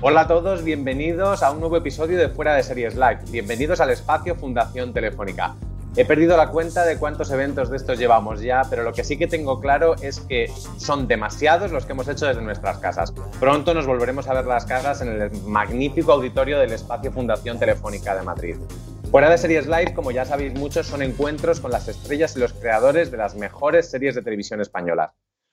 Hola a todos, bienvenidos a un nuevo episodio de Fuera de Series Live. Bienvenidos al espacio Fundación Telefónica. He perdido la cuenta de cuántos eventos de estos llevamos ya, pero lo que sí que tengo claro es que son demasiados los que hemos hecho desde nuestras casas. Pronto nos volveremos a ver las caras en el magnífico auditorio del espacio Fundación Telefónica de Madrid. Fuera de Series Live, como ya sabéis muchos, son encuentros con las estrellas y los creadores de las mejores series de televisión españolas.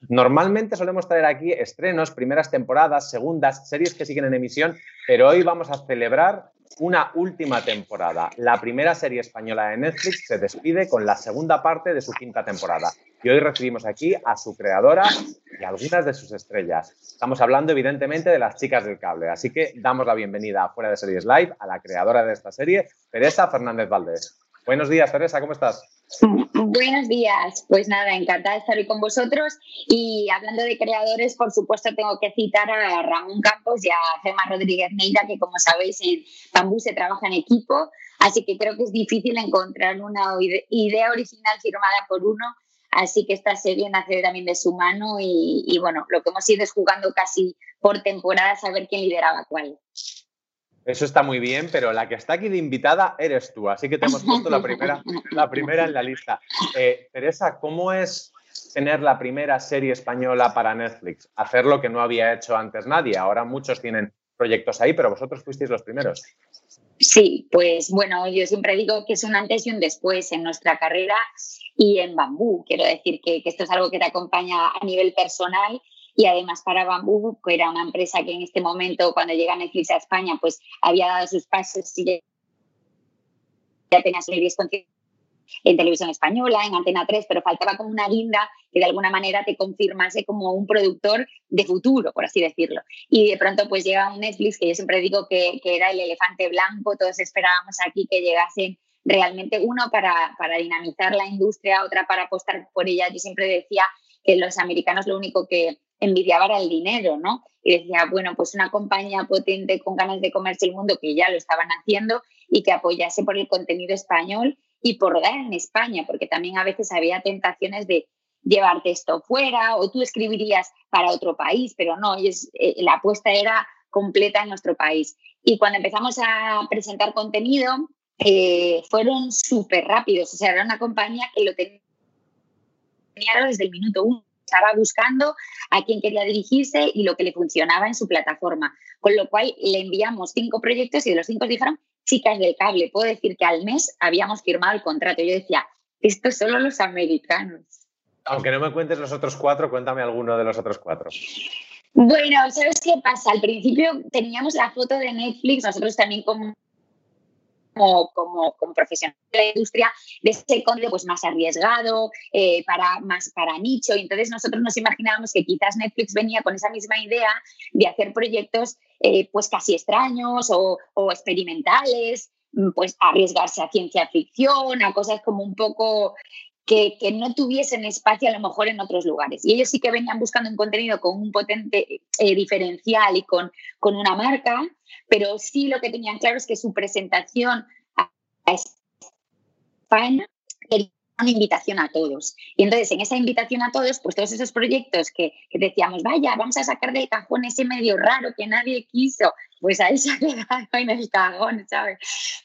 Normalmente solemos traer aquí estrenos, primeras temporadas, segundas, series que siguen en emisión, pero hoy vamos a celebrar una última temporada. La primera serie española de Netflix se despide con la segunda parte de su quinta temporada. Y hoy recibimos aquí a su creadora y algunas de sus estrellas. Estamos hablando evidentemente de las chicas del cable, así que damos la bienvenida a Fuera de Series Live a la creadora de esta serie, Teresa Fernández Valdés. Buenos días, Teresa, ¿cómo estás? Buenos días, pues nada, encantada de estar hoy con vosotros y hablando de creadores, por supuesto tengo que citar a Ramón Campos y a Gemma Rodríguez Neira, que como sabéis en Bambú se trabaja en equipo, así que creo que es difícil encontrar una idea original firmada por uno, así que esta serie nace también de su mano y, bueno, lo que hemos ido es jugando casi por temporada a saber quién lideraba cuál. Eso está muy bien, pero la que está aquí de invitada eres tú, así que te hemos puesto la primera, la primera en la lista. Eh, Teresa, ¿cómo es tener la primera serie española para Netflix? Hacer lo que no había hecho antes nadie. Ahora muchos tienen proyectos ahí, pero vosotros fuisteis los primeros. Sí, pues bueno, yo siempre digo que es un antes y un después en nuestra carrera y en Bambú. Quiero decir que, que esto es algo que te acompaña a nivel personal y además para Bambú, que era una empresa que en este momento, cuando llega Netflix a España, pues había dado sus pasos y ya tenía series en televisión española, en Antena 3, pero faltaba como una guinda que de alguna manera te confirmase como un productor de futuro, por así decirlo. Y de pronto pues llega un Netflix que yo siempre digo que, que era el elefante blanco, todos esperábamos aquí que llegasen realmente uno para, para dinamizar la industria, otra para apostar por ella. Yo siempre decía que los americanos lo único que envidiaba era el dinero, ¿no? Y decía, bueno, pues una compañía potente con ganas de comerse el mundo, que ya lo estaban haciendo, y que apoyase por el contenido español y por dar en España, porque también a veces había tentaciones de llevarte esto fuera o tú escribirías para otro país, pero no, eh, la apuesta era completa en nuestro país. Y cuando empezamos a presentar contenido, eh, fueron súper rápidos, o sea, era una compañía que lo tenía desde el minuto uno estaba buscando, a quién quería dirigirse y lo que le funcionaba en su plataforma. Con lo cual le enviamos cinco proyectos y de los cinco dijeron, chicas del cable, puedo decir que al mes habíamos firmado el contrato. Yo decía, esto solo los americanos. Aunque no me cuentes los otros cuatro, cuéntame alguno de los otros cuatro. Bueno, ¿sabes qué pasa? Al principio teníamos la foto de Netflix, nosotros también como como, como, profesional de la industria, de ese contenido pues, más arriesgado, eh, para, más para nicho. Y entonces nosotros nos imaginábamos que quizás Netflix venía con esa misma idea de hacer proyectos eh, pues casi extraños o, o experimentales, mm, pues arriesgarse a ciencia ficción, a cosas como un poco que, no tuviesen espacio a lo mejor en otros lugares. Y ellos sí que venían buscando un contenido con un potente eh, diferencial y con, con una marca, pero sí lo que tenían claro es que su presentación a España una invitación a todos. Y entonces, en esa invitación a todos, pues todos esos proyectos que, decíamos, vaya, vamos a sacar del cajón ese medio raro que nadie quiso, pues ahí se ha quedado en el cajón, ¿sabes?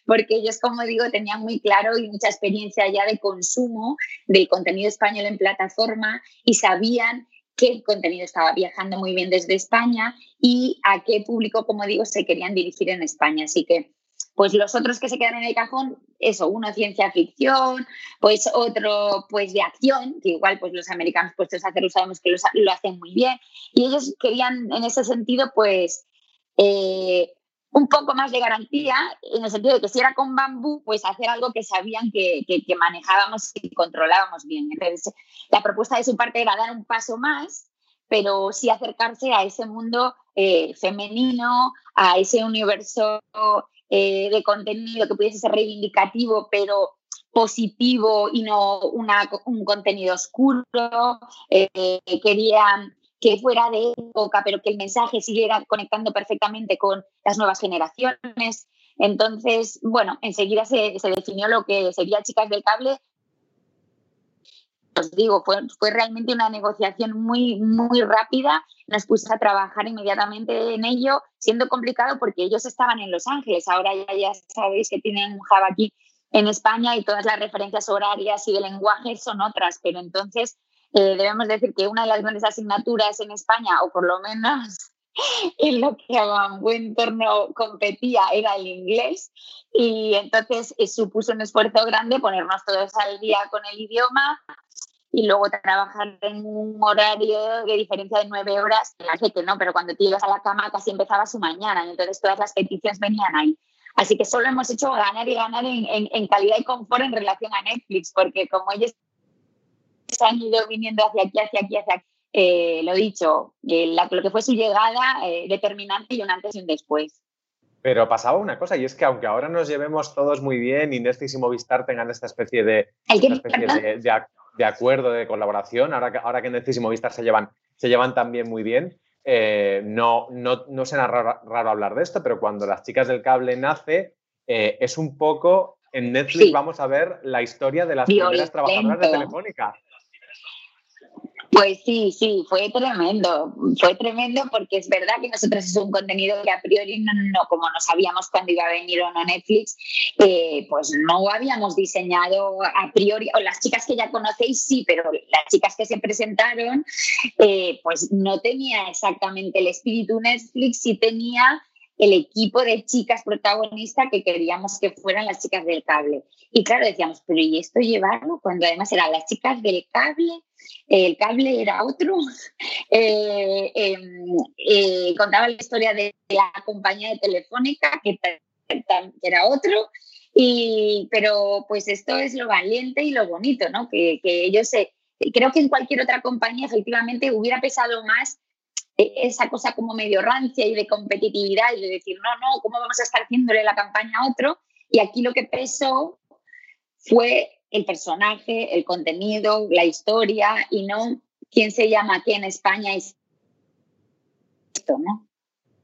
Porque ellos, como digo, tenían muy claro y mucha experiencia ya de consumo del contenido español en plataforma y sabían qué contenido estaba viajando muy bien desde España y a qué público, como digo, se querían dirigir en España. Así que pues los otros que se quedan en el cajón, eso, uno ciencia ficción, pues otro pues de acción, que igual pues los americanos puestos a hacerlo sabemos que lo hacen muy bien, y ellos querían en ese sentido pues eh, un poco más de garantía, en el sentido de que si era con bambú, pues hacer algo que sabían que, manejábamos y controlábamos bien. Entonces, la propuesta de su parte era dar un paso más, pero sí acercarse a ese mundo eh, femenino, a ese universo eh, de contenido que pudiese ser reivindicativo, pero positivo y no un contenido oscuro. Eh, querían que fuera de época, pero que el mensaje siguiera conectando perfectamente con las nuevas generaciones. Entonces, bueno, enseguida se, se definió lo que sería Chicas del Cable os digo, fue, fue realmente una negociación muy, muy rápida. Nos pusimos a trabajar inmediatamente en ello, siendo complicado porque ellos estaban en Los Ángeles. Ahora ya, ya sabéis que tienen un hub aquí en España y todas las referencias horarias y de lenguaje son otras, pero entonces eh, debemos decir que una de las grandes asignaturas en España, o por lo menos en lo que a buen torno competía era el inglés y entonces eh, supuso un esfuerzo grande ponernos todos al día con el idioma y luego trabajar en un horario de diferencia de nueve horas, que no, pero cuando te ibas a la cama casi empezaba su mañana y entonces todas las peticiones venían ahí. Así que solo hemos hecho ganar y ganar en, en, calidad y confort en relación a Netflix, porque como ellos se han ido viniendo hacia aquí, hacia aquí, hacia aquí, eh, lo dicho, eh, lo que fue su llegada eh, determinante y un antes y un después. Pero pasaba una cosa, y es que aunque ahora nos llevemos todos muy bien y Netflix y Movistar tengan esta especie de, especie de, de acuerdo, de colaboración, ahora que, ahora que Netflix y Movistar se llevan, se llevan también muy bien, eh, no, no, no será raro, raro, hablar de esto, pero cuando las chicas del cable nace, eh, es un poco, en Netflix vamos a ver la historia de las primeras trabajadoras de Telefónica. Pues sí, sí, fue tremendo, fue tremendo porque es verdad que nosotros es un contenido que a priori no, no como no sabíamos cuándo iba a venir o no Netflix, eh, pues no habíamos diseñado a priori, o las chicas que ya conocéis sí, pero las chicas que se presentaron, eh, pues no tenía exactamente el espíritu Netflix, sí tenía el equipo de chicas protagonistas que queríamos que fueran las chicas del cable. Y claro, decíamos, pero ¿y esto llevarlo? Cuando además eran las chicas del cable, el cable era otro, eh, em, eh, contaba la historia de la compañía de Telefónica, que, era otro, y, pero pues esto es lo valiente y lo bonito, ¿no? Que, que ellos se, creo que en cualquier otra compañía efectivamente hubiera pesado más esa cosa como medio rancia y de competitividad y de decir, no, no, ¿cómo vamos a estar haciéndole la campaña a otro? Y aquí lo que pesó fue el personaje, el contenido, la historia y no quién se llama aquí en España esto, ¿no?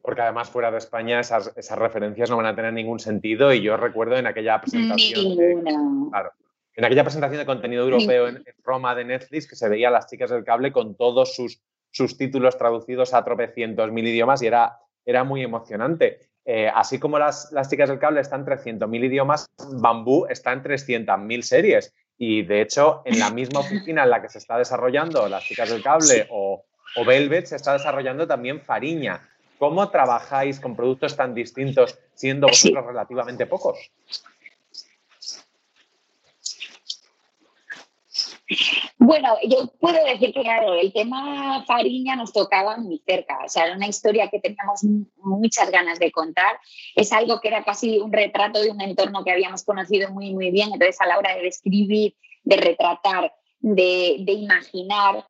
Porque además fuera de España esas, referencias no van a tener ningún sentido y yo recuerdo en aquella presentación... claro, en aquella presentación de contenido europeo en, Roma de Netflix que se veía a las chicas del cable con todos sus sus títulos traducidos a tropecientos mil idiomas y era, era muy emocionante. Eh, así como las, las, chicas del cable están en 300.000 idiomas, Bambú está en 300.000 series. y de hecho en la misma oficina en la que se está desarrollando Las chicas del cable o, o Velvet se está desarrollando también Fariña. ¿Cómo trabajáis con productos tan distintos siendo vosotros relativamente pocos? Bueno, yo puedo decir que, claro, el tema Fariña nos tocaba muy cerca. O sea, era una historia que teníamos muchas ganas de contar. Es algo que era casi un retrato de un entorno que habíamos conocido muy, muy bien. Entonces, a la hora de describir, de retratar, de, imaginar,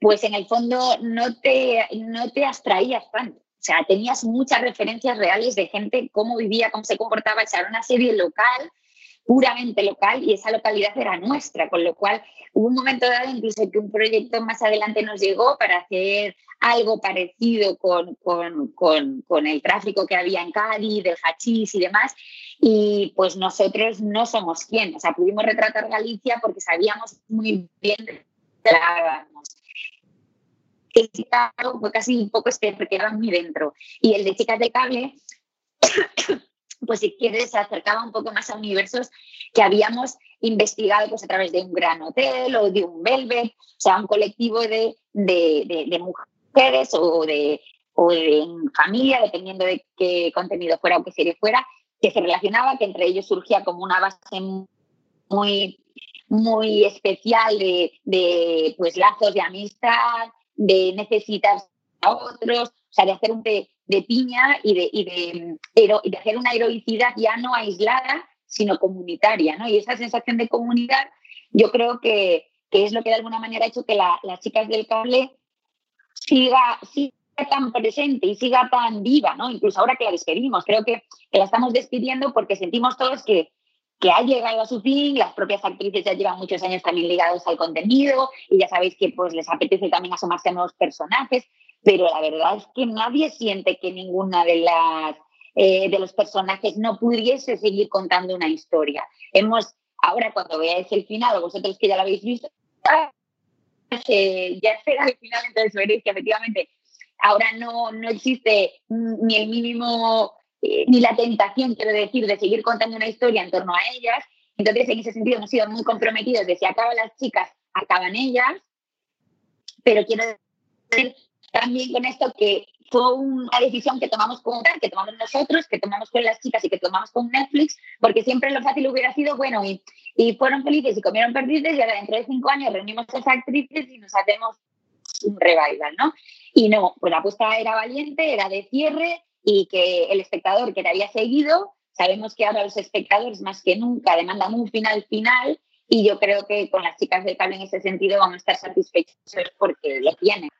pues en el fondo no te, no te abstraías tanto. O sea, tenías muchas referencias reales de gente, cómo vivía, cómo se comportaba. O era una serie local puramente local y esa localidad era nuestra, con lo cual hubo un momento dado incluso que un proyecto más adelante nos llegó para hacer algo parecido con, con, el tráfico que había en Cádiz, del hachís y demás, y pues nosotros no somos quien, o sea, pudimos retratar Galicia porque sabíamos muy bien de que fue casi un poco este, porque muy dentro. Y el de Chicas de Cable pues si quieres, se acercaba un poco más a universos que habíamos investigado pues, a través de un gran hotel o de un velvet, o sea, un colectivo de, mujeres o de, o de familia, dependiendo de qué contenido fuera o qué serie fuera, que se relacionaba, que entre ellos surgía como una base muy, muy especial de, de pues, lazos de amistad, de necesitar a otros, o sea, de hacer un, de piña y de, y de, de hacer una heroicidad ya no aislada, sino comunitaria, ¿no? Y esa sensación de comunidad yo creo que, que es lo que de alguna manera ha hecho que las chicas del cable siga, siga tan presente y siga tan viva, ¿no? Incluso ahora que la despedimos, creo que, que la estamos despidiendo porque sentimos todos que, que ha llegado a su fin, las propias actrices ya llevan muchos años también ligados al contenido y ya sabéis que pues les apetece también asomarse a nuevos personajes pero la verdad es que nadie siente que ninguna de las eh, de los personajes no pudiese seguir contando una historia. Hemos, ahora cuando veáis el final, vosotros que ya lo habéis visto, eh, ya espera el final, entonces veréis que efectivamente ahora no, no existe ni el mínimo, eh, ni la tentación, quiero decir, de seguir contando una historia en torno a ellas. Entonces, en ese sentido, hemos sido muy comprometidos de si acaban las chicas, acaban ellas, pero quiero decir también con esto que fue una decisión que tomamos con que tomamos nosotros, que tomamos con las chicas y que tomamos con Netflix, porque siempre lo fácil hubiera sido, bueno, y, y fueron felices y comieron perdices y ahora dentro de cinco años reunimos a esas actrices y nos hacemos un revival, ¿no? Y no, pues la apuesta era valiente, era de cierre y que el espectador que te había seguido, sabemos que ahora los espectadores más que nunca demandan un final final y yo creo que con las chicas del cable en ese sentido vamos a estar satisfechos porque lo tienen.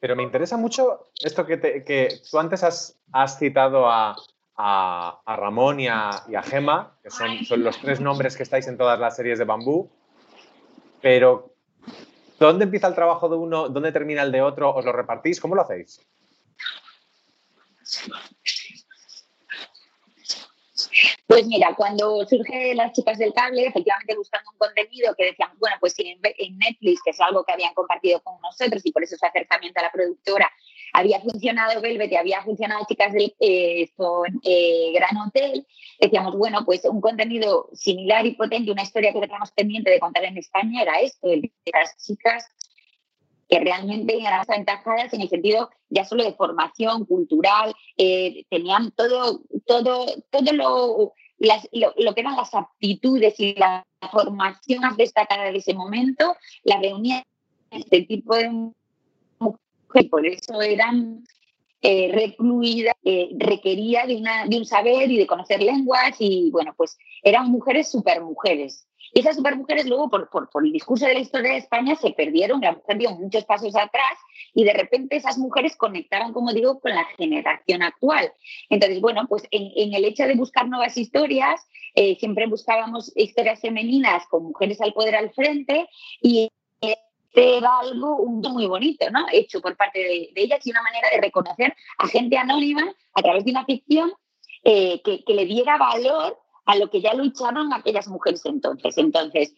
Pero me interesa mucho esto que, que tú antes has, has citado a, a, Ramón y a, y a Gema, que son, son, los tres nombres que estáis en todas las series de Bambú, pero ¿dónde empieza el trabajo de uno? ¿Dónde termina el de otro? ¿Os lo repartís? ¿Cómo lo hacéis? Pues mira, cuando surge las chicas del cable, efectivamente buscando un contenido que decían, bueno, pues en, en Netflix, que es algo que habían compartido con nosotros y por eso su acercamiento a la productora había funcionado Velvet y había funcionado Chicas del eh, eh, Gran Hotel, decíamos, bueno, pues un contenido similar y potente, una historia que teníamos pendiente de contar en España era esto, el de las chicas que realmente eran aventajadas en el sentido ya solo de formación cultural, eh, tenían todo, todo, todo lo, lo, que eran las aptitudes y la formación más destacada de ese momento, la reunían este tipo de mujeres, por eso eran eh, recluidas, eh, requería de, una, de un saber y de conocer lenguas y bueno, pues eran mujeres super mujeres. Y esas supermujeres luego, por, por, por, el discurso de la historia de España, se perdieron, la mujer dio muchos pasos atrás y de repente esas mujeres conectaban, como digo, con la generación actual. Entonces, bueno, pues en, en el hecho de buscar nuevas historias, eh, siempre buscábamos historias femeninas con mujeres al poder al frente y este algo muy bonito, ¿no? Hecho por parte de, ellas y una manera de reconocer a gente anónima a través de una ficción eh, que, que le diera valor a lo que ya lucharon aquellas mujeres entonces. Entonces,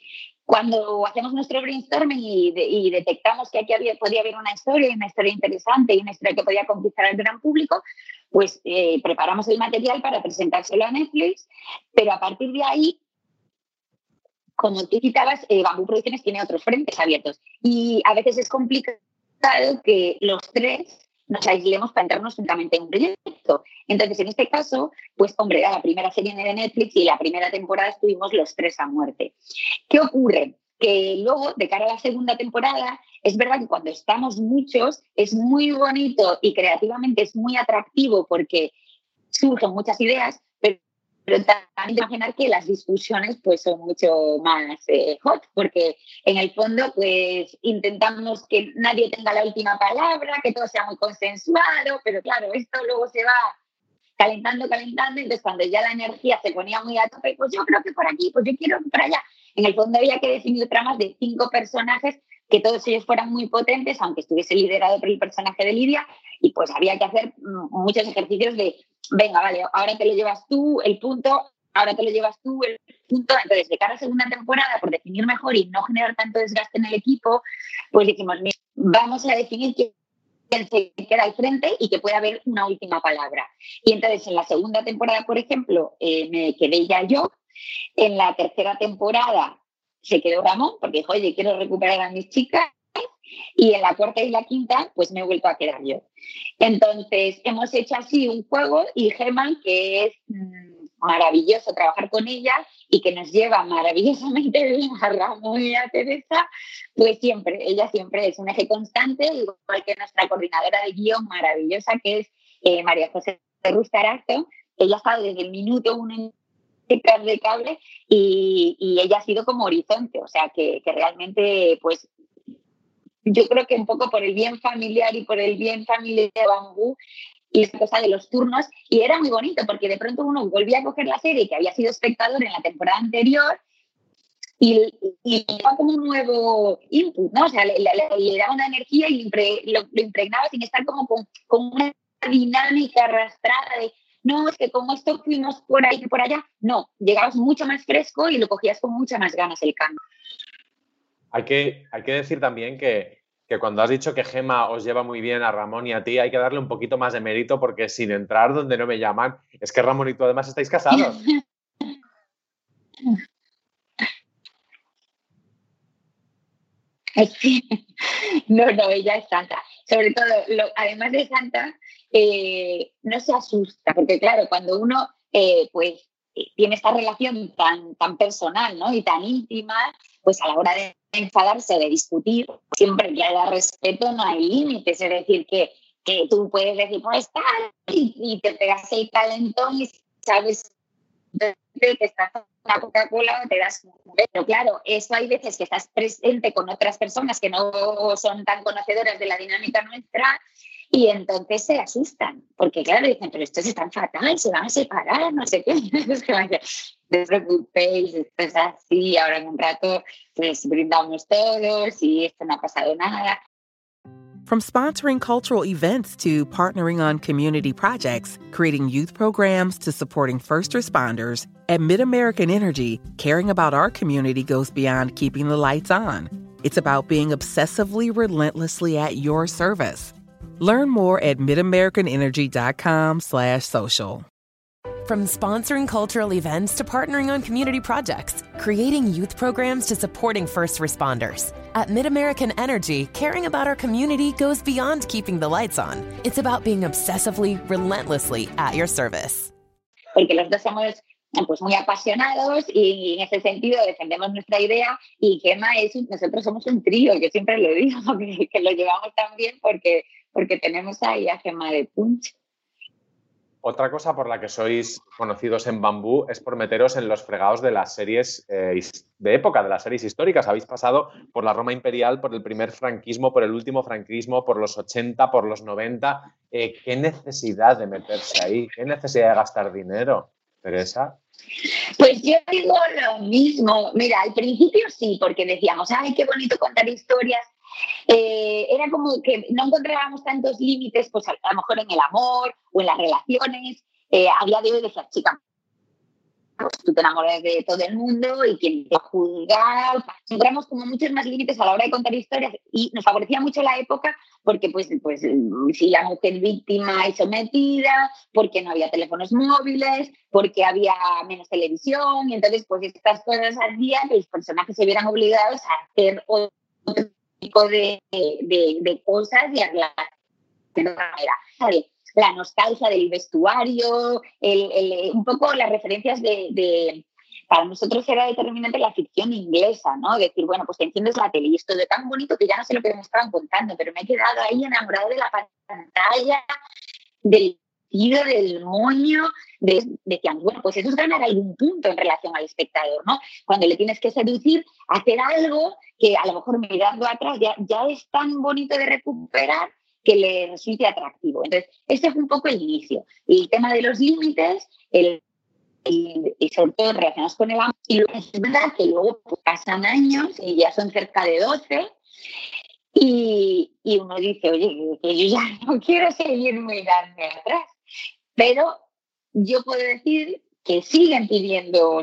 cuando hacemos nuestro brainstorming y, detectamos que aquí había, podía haber una historia, una historia interesante y una historia que podía conquistar al gran público, pues eh, preparamos el material para presentárselo a Netflix, pero a partir de ahí como tú citabas, eh, Bambú Producciones tiene otros frentes abiertos y a veces es complicado que los tres nos aislemos para entrarnos únicamente en un proyecto. Entonces, en este caso, pues hombre, la primera serie de Netflix y la primera temporada estuvimos los tres a muerte. ¿Qué ocurre? Que luego, de cara a la segunda temporada, es verdad que cuando estamos muchos es muy bonito y creativamente es muy atractivo porque surgen muchas ideas, pero también imaginar que las discusiones pues son mucho más eh, hot, porque en el fondo pues intentamos que nadie tenga la última palabra, que todo sea muy consensuado, pero claro, esto luego se va calentando, calentando, entonces cuando ya la energía se ponía muy a tope, pues yo creo que por aquí, pues yo quiero por allá. En el fondo había que definir tramas de cinco personajes que todos ellos fueran muy potentes, aunque estuviese liderado por el personaje de Lidia, y pues había que hacer mm, muchos ejercicios de venga, vale, ahora te lo llevas tú, el punto, ahora te lo llevas tú, el punto. Entonces, de cara a segunda temporada, por definir mejor y no generar tanto desgaste en el equipo, pues dijimos, vamos a definir quién se queda al frente y que pueda haber una última palabra. Y entonces, en la segunda temporada, por ejemplo, eh, me quedé ya yo. En la tercera temporada se quedó Ramón, porque dijo, oye, quiero recuperar a mis chicas. Y en la cuarta y la quinta, pues me he vuelto a quedar yo. Entonces, hemos hecho así un juego y Geman, que es mm, maravilloso trabajar con ella y que nos lleva maravillosamente bien a Ramón y a Teresa, pues siempre, ella siempre es un eje constante, igual que nuestra coordinadora de guion maravillosa, que es eh, María José Rustarazo. Ella ha estado desde el minuto uno en de cable y, y, ella ha sido como horizonte, o sea que, que realmente pues yo creo que un poco por el bien familiar y por el bien familiar de Bambú y esa cosa de los turnos, y era muy bonito porque de pronto uno volvía a coger la serie que había sido espectador en la temporada anterior y, y daba como un nuevo input, ¿no? O sea, le, daba una energía y lo, impregnaba sin estar como con, con, una dinámica arrastrada de, no, es que como esto fuimos por ahí y por allá, no, llegabas mucho más fresco y lo cogías con muchas más ganas el cambio. Hay que, hay que decir también que, cuando has dicho que Gema os lleva muy bien a Ramón y a ti, hay que darle un poquito más de mérito porque sin entrar donde no me llaman, es que Ramón y tú además estáis casados. No, no, ella es santa. Sobre todo, además de santa, eh, no se asusta, porque claro, cuando uno eh, pues eh, tiene esta relación tan, tan personal ¿no? y tan íntima, pues a la hora de enfadarse, de discutir, siempre que haya respeto no hay límites, es decir, que, que tú puedes decir, pues tal, y, te pegas el calentón y sabes que estás en la Coca-Cola te das pero claro, eso hay veces que estás presente con otras personas que no son tan conocedoras de la dinámica nuestra y entonces se asustan, porque claro, dicen, pero esto es tan fatal, se van a separar, no sé qué. no os preocupéis, esto es así, ahora en un rato pues brindamos todos y esto no ha pasado nada. From sponsoring cultural events to partnering on community projects, creating youth programs to supporting first responders, at MidAmerican Energy, caring about our community goes beyond keeping the lights on. It's about being obsessively relentlessly at your service. Learn more at midamericanenergy.com slash social. From sponsoring cultural events to partnering on community projects, creating youth programs to supporting first responders. At MidAmerican Energy, caring about our community goes beyond keeping the lights on. It's about being obsessively, relentlessly at your service. Porque los dos somos pues muy apasionados y en ese sentido defendemos nuestra idea y Gemma es nosotros somos un trío, yo siempre lo digo, que, que lo llevamos tan bien porque porque tenemos ahí a Gema de Punch. Otra cosa por la que sois conocidos en Bambú es por meteros en los fregados de las series eh, de época, de las series históricas. Habéis pasado por la Roma imperial, por el primer franquismo, por el último franquismo, por los 80, por los 90. Eh, ¿Qué necesidad de meterse ahí? ¿Qué necesidad de gastar dinero, Teresa? Pues yo digo lo mismo. Mira, al principio sí, porque decíamos, ay, qué bonito contar historias eh, era como que no encontrábamos tantos límites, pues a, lo mejor en el amor o en las relaciones. Eh, a día de hoy decía, chica, pues tú te enamoras de todo el mundo y quien te juzga, encontramos como muchos más límites a la hora de contar historias y nos favorecía mucho la época porque pues, pues si la mujer víctima y sometida, porque no había teléfonos móviles, porque había menos televisión y entonces pues estas cosas hacían que los personajes se vieran obligados a hacer otro tipo de, de, cosas y a la manera la nostalgia del vestuario, el, un poco las referencias de, para nosotros era determinante la ficción inglesa, ¿no? Decir, bueno, pues te enciendes la tele y esto de tan bonito que ya no sé lo que me estaban contando, pero me he quedado ahí enamorado de la pantalla, del del moño, de, decían, bueno, pues eso es ganar algún punto en relación al espectador, ¿no? Cuando le tienes que seducir, hacer algo que a lo mejor mirando atrás ya, ya es tan bonito de recuperar que le resulte atractivo. Entonces, ese fue un poco el inicio. El tema de los límites, el, y, sobre todo relacionados con el amor. Y es verdad que luego pasan años y ya son cerca de 12 y, y uno dice, oye, que yo ya no quiero seguir mirando atrás. Pero yo puedo decir que siguen pidiendo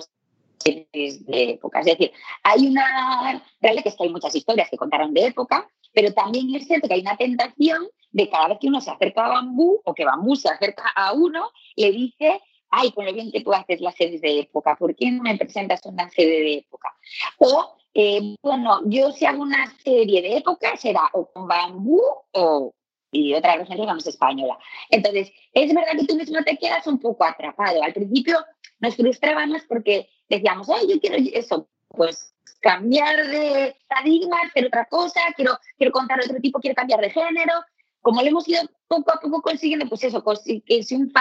series de época. Es decir, hay una... Realidad que es que hay muchas historias que contaron de época, pero también es cierto que hay una tentación de cada vez que uno se acerca a Bambú o que Bambú se acerca a uno, le dice, ay, con lo bien que tú haces las series de época, ¿por qué no me presentas una serie de época? O, eh, bueno, yo si hago una serie de época será o con Bambú o y otra referencia digamos española. Entonces, es verdad que tú mismo te quedas un poco atrapado. Al principio nos frustrábamos porque decíamos, ay, yo quiero eso, pues cambiar de paradigma, hacer otra cosa, quiero, quiero contar otro tipo, quiero cambiar de género. Como lo hemos ido poco a poco consiguiendo, pues eso, que si un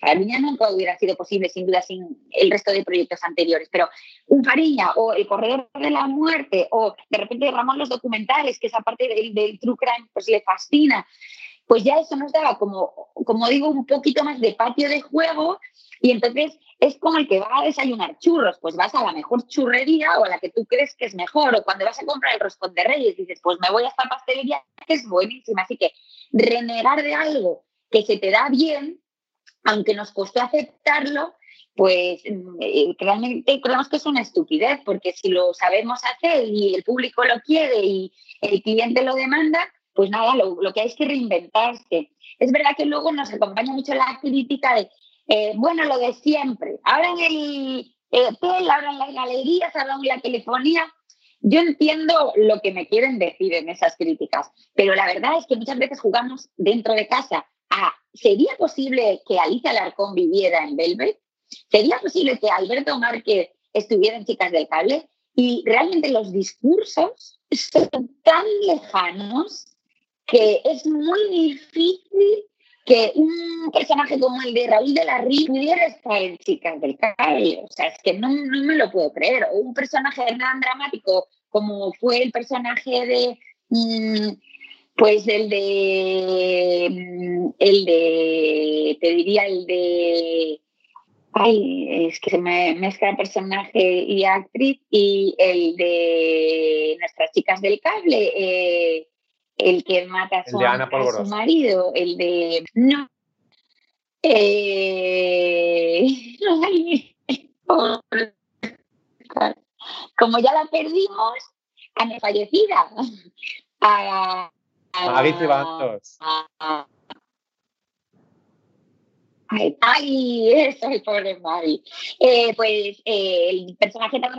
Fariña, nunca hubiera sido posible sin duda sin el resto de proyectos anteriores, pero un Fariña o El Corredor de la Muerte o de repente Ramón los documentales, que esa parte del, del true crime pues le fascina, pues ya eso nos daba como, como digo, un poquito más de patio de juego y entonces es como el que va a desayunar churros, pues vas a la mejor churrería o a la que tú crees que es mejor, o cuando vas a comprar el roscón de reyes dices, pues me voy a esta pastelería que es buenísima. Así que renegar de algo que se te da bien, aunque nos costó aceptarlo, pues eh, realmente creemos que es una estupidez, porque si lo sabemos hacer y el público lo quiere y el cliente lo demanda, pues nada, lo, que hay es que reinventarse. Es verdad que luego nos acompaña mucho la crítica de eh, bueno, lo de siempre. Ahora en el hotel, ahora en las galerías, ahora en la telefonía. Yo entiendo lo que me quieren decir en esas críticas, pero la verdad es que muchas veces jugamos dentro de casa a, ¿sería posible que Alicia Alarcón viviera en Velvet? ¿Sería posible que Alberto Márquez estuviera en Chicas del Cable? Y realmente los discursos son tan lejanos que es muy difícil que un personaje como el de Raúl de la Ría pudiera estar en Chicas del Cable. O sea, es que no, no me lo puedo creer. O un personaje tan dramático como fue el personaje de. Mm, pues el de. Mm, el de. Te diría el de. Ay, es que se me mezcla personaje y actriz. Y el de nuestras chicas del cable. Eh, el que mata a su, marido, el de... No. Eh, como ya la perdimos, a mi fallecida. A, a, Ay, eso es el pobre Mari. Eh, pues eh, el personaje tan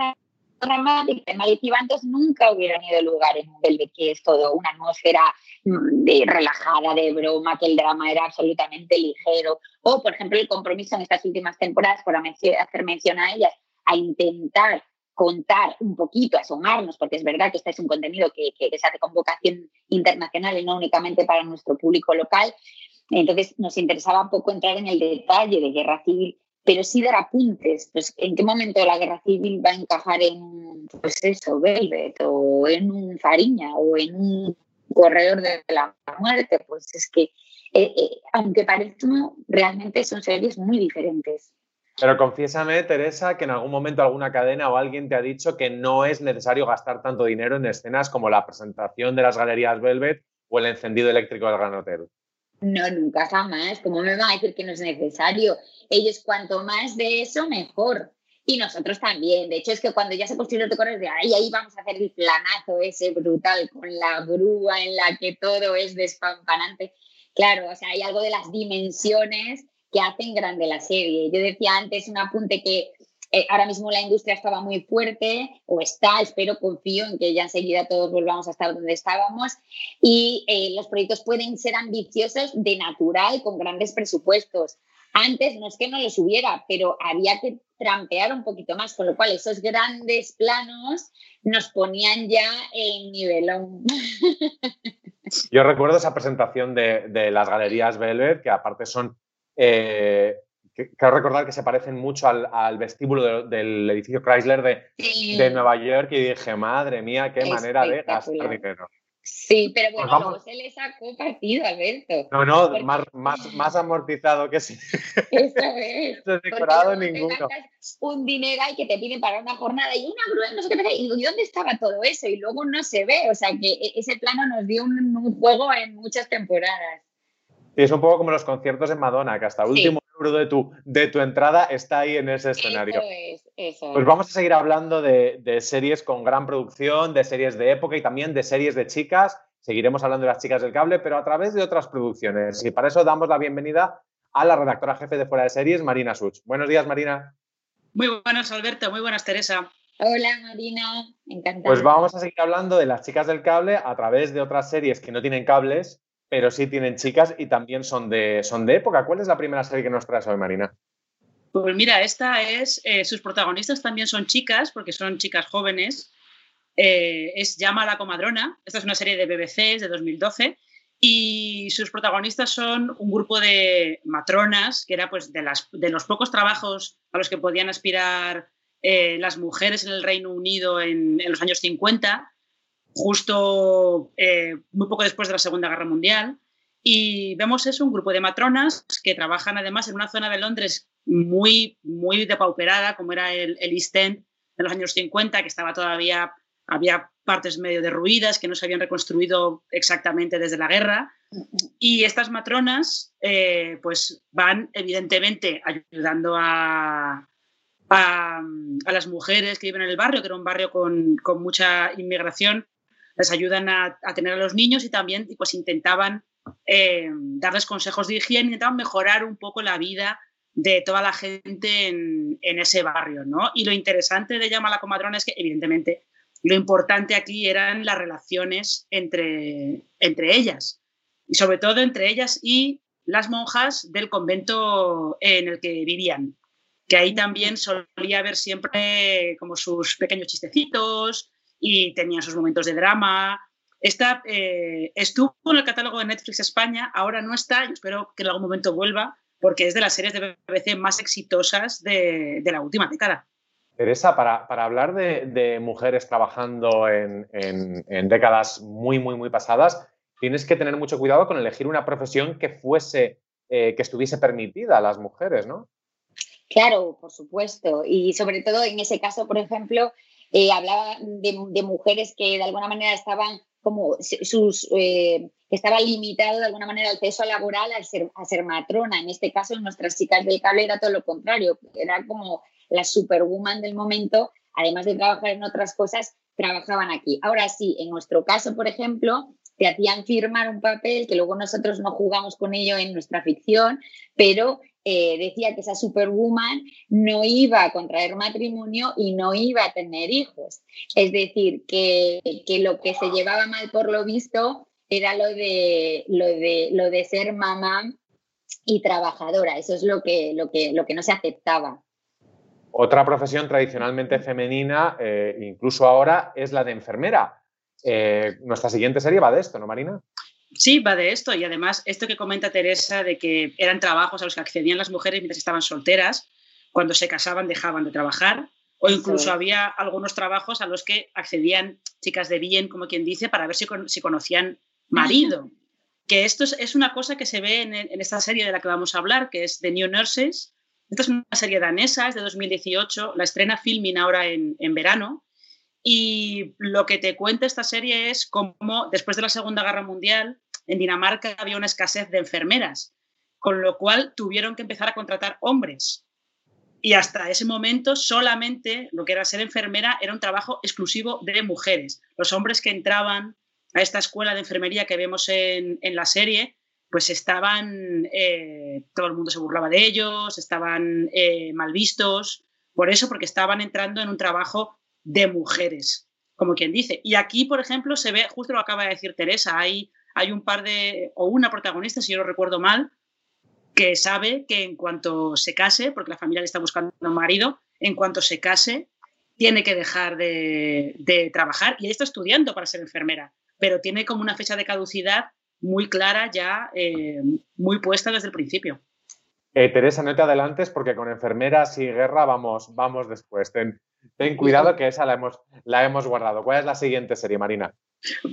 dramática de Cibantos nunca hubieran ido lugar en el de que es todo una atmósfera mm, de relajada, de broma, que el drama era absolutamente ligero. O, por ejemplo, el compromiso en estas últimas temporadas, por hacer mención a ellas, a intentar contar un poquito, asomarnos, porque es verdad que este es un contenido que, que se hace con vocación internacional y no únicamente para nuestro público local. Entonces nos interesaba poco entrar en el detalle de guerra civil pero sí dar apuntes, pues en qué momento la guerra civil va a encajar en, pues eso, Velvet, o en un Fariña, o en un corredor de la muerte, pues es que, eh, eh, aunque parezcan, realmente son series muy diferentes. Pero confiésame, Teresa, que en algún momento alguna cadena o alguien te ha dicho que no es necesario gastar tanto dinero en escenas como la presentación de las galerías Velvet o el encendido eléctrico del Gran. No, nunca jamás. ¿Cómo me van a decir que no es necesario? Ellos cuanto más de eso, mejor. Y nosotros también. De hecho, es que cuando ya se construyó te corres de ahí, ahí vamos a hacer el planazo ese brutal con la grúa en la que todo es despampanante. Claro, o sea, hay algo de las dimensiones que hacen grande la serie. Yo decía antes un apunte que eh, ahora mismo la industria estaba muy fuerte, o está, espero, confío en que ya enseguida todos volvamos a estar donde estábamos, y eh, los proyectos pueden ser ambiciosos de natural, con grandes presupuestos. Antes no es que no los hubiera, pero había que trampear un poquito más, con lo cual esos grandes planos nos ponían ya en nivelón. Yo recuerdo esa presentación de, las galerías Velvet, que aparte son, eh, quiero recordar que se parecen mucho al, vestíbulo del edificio Chrysler de, Nueva York y dije, madre mía, qué manera de gastar dinero. Sí, pero bueno, pues luego se le sacó partido, Alberto. No, no, más, más, más, amortizado que sí. Eso es. No decorado ninguno. un dinero y que te piden para una jornada y una grúa, no sé qué. Y ¿dónde estaba todo eso? Y luego no se ve. O sea, que e, ese plano nos dio un, juego en muchas temporadas. Y es un poco como los conciertos en Madonna, que hasta el último euro de tu, de tu entrada está ahí en ese escenario. Eso es, eso Pues vamos a seguir hablando de, de, series con gran producción, de series de época y también de series de chicas. Seguiremos hablando de las chicas del cable, pero a través de otras producciones. Y para eso damos la bienvenida a la redactora jefe de Fuera de Series, Marina Such. Buenos días, Marina. Muy buenas, Alberto. Muy buenas, Teresa. Hola, Marina. Encantada. Pues vamos a seguir hablando de las chicas del cable a través de otras series que no tienen cables pero sí tienen chicas y también son de, son de época. ¿Cuál es la primera serie que nos traes hoy, Marina? Pues mira, esta es, eh, sus protagonistas también son chicas, porque son chicas jóvenes. Eh, es Llama a la comadrona. Esta es una serie de BBC de 2012 y sus protagonistas son un grupo de matronas, que era pues de, las, de los pocos trabajos a los que podían aspirar eh, las mujeres en el Reino Unido en, los años 50 justo eh, muy poco después de la Segunda Guerra Mundial. Y vemos eso, un grupo de matronas que trabajan además en una zona de Londres muy, muy depauperada, como era el, el East End de los años 50, que estaba todavía, había partes medio derruidas, que no se habían reconstruido exactamente desde la guerra. Y estas matronas, eh, pues van evidentemente ayudando a, a, a, las mujeres que viven en el barrio, que era un barrio con, con mucha inmigración, les ayudan a, tener a los niños y también pues intentaban eh, darles consejos de higiene, intentaban mejorar un poco la vida de toda la gente en, ese barrio, ¿no? Y lo interesante de Llama a la Comadrona es que, evidentemente, lo importante aquí eran las relaciones entre, entre ellas, y sobre todo entre ellas y las monjas del convento en el que vivían, que ahí también solía haber siempre como sus pequeños chistecitos, y tenía sus momentos de drama. Esta eh, estuvo en el catálogo de Netflix España, ahora no está, yo espero que en algún momento vuelva, porque es de las series de BBC más exitosas de, la última década. Teresa, para, para hablar de, mujeres trabajando en, décadas muy, muy, muy pasadas, tienes que tener mucho cuidado con elegir una profesión que fuese, eh, que estuviese permitida a las mujeres, ¿no? Claro, por supuesto. Y sobre todo en ese caso, por ejemplo, eh, hablaba de, mujeres que de alguna manera estaban como sus eh, estaba limitado de alguna manera el peso laboral al ser, a ser matrona. En este caso, nuestras chicas del cable era todo lo contrario, era como la superwoman del momento, además de trabajar en otras cosas, trabajaban aquí. Ahora sí, en nuestro caso, por ejemplo, te hacían firmar un papel que luego nosotros no jugamos con ello en nuestra ficción, pero eh, decía que esa superwoman no iba a contraer matrimonio y no iba a tener hijos. Es decir, que, lo que se llevaba mal por lo visto era lo de, lo de, lo de ser mamá y trabajadora. Eso es lo que, lo que, lo que no se aceptaba. Otra profesión tradicionalmente femenina, eh, incluso ahora, es la de enfermera. Eh, nuestra siguiente serie va de esto, ¿no, Marina? Sí, va de esto. Y además, esto que comenta Teresa de que eran trabajos a los que accedían las mujeres mientras estaban solteras, cuando se casaban dejaban de trabajar, o incluso había algunos trabajos a los que accedían chicas de bien, como quien dice, para ver si, si conocían marido. que esto es, una cosa que se ve en, esta serie de la que vamos a hablar, que es The New Nurses. Esta es una serie danesa, es de 2018, la estrena Filming ahora en, en verano. Y lo que te cuenta esta serie es cómo después de la Segunda Guerra Mundial en Dinamarca había una escasez de enfermeras, con lo cual tuvieron que empezar a contratar hombres. Y hasta ese momento solamente lo que era ser enfermera era un trabajo exclusivo de mujeres. Los hombres que entraban a esta escuela de enfermería que vemos en, la serie, pues estaban, eh, todo el mundo se burlaba de ellos, estaban eh, mal vistos, por eso, porque estaban entrando en un trabajo de mujeres, como quien dice. Y aquí, por ejemplo, se ve, justo lo acaba de decir Teresa, hay, hay un par de, o una protagonista, si yo no recuerdo mal, que sabe que en cuanto se case, porque la familia le está buscando un marido, en cuanto se case, tiene que dejar de, trabajar y está estudiando para ser enfermera, pero tiene como una fecha de caducidad muy clara ya, eh, muy puesta desde el principio. Eh, Teresa, no te adelantes porque con enfermeras y guerra vamos, vamos después. Ten, ten cuidado que esa la hemos, la hemos guardado. ¿Cuál es la siguiente serie, Marina?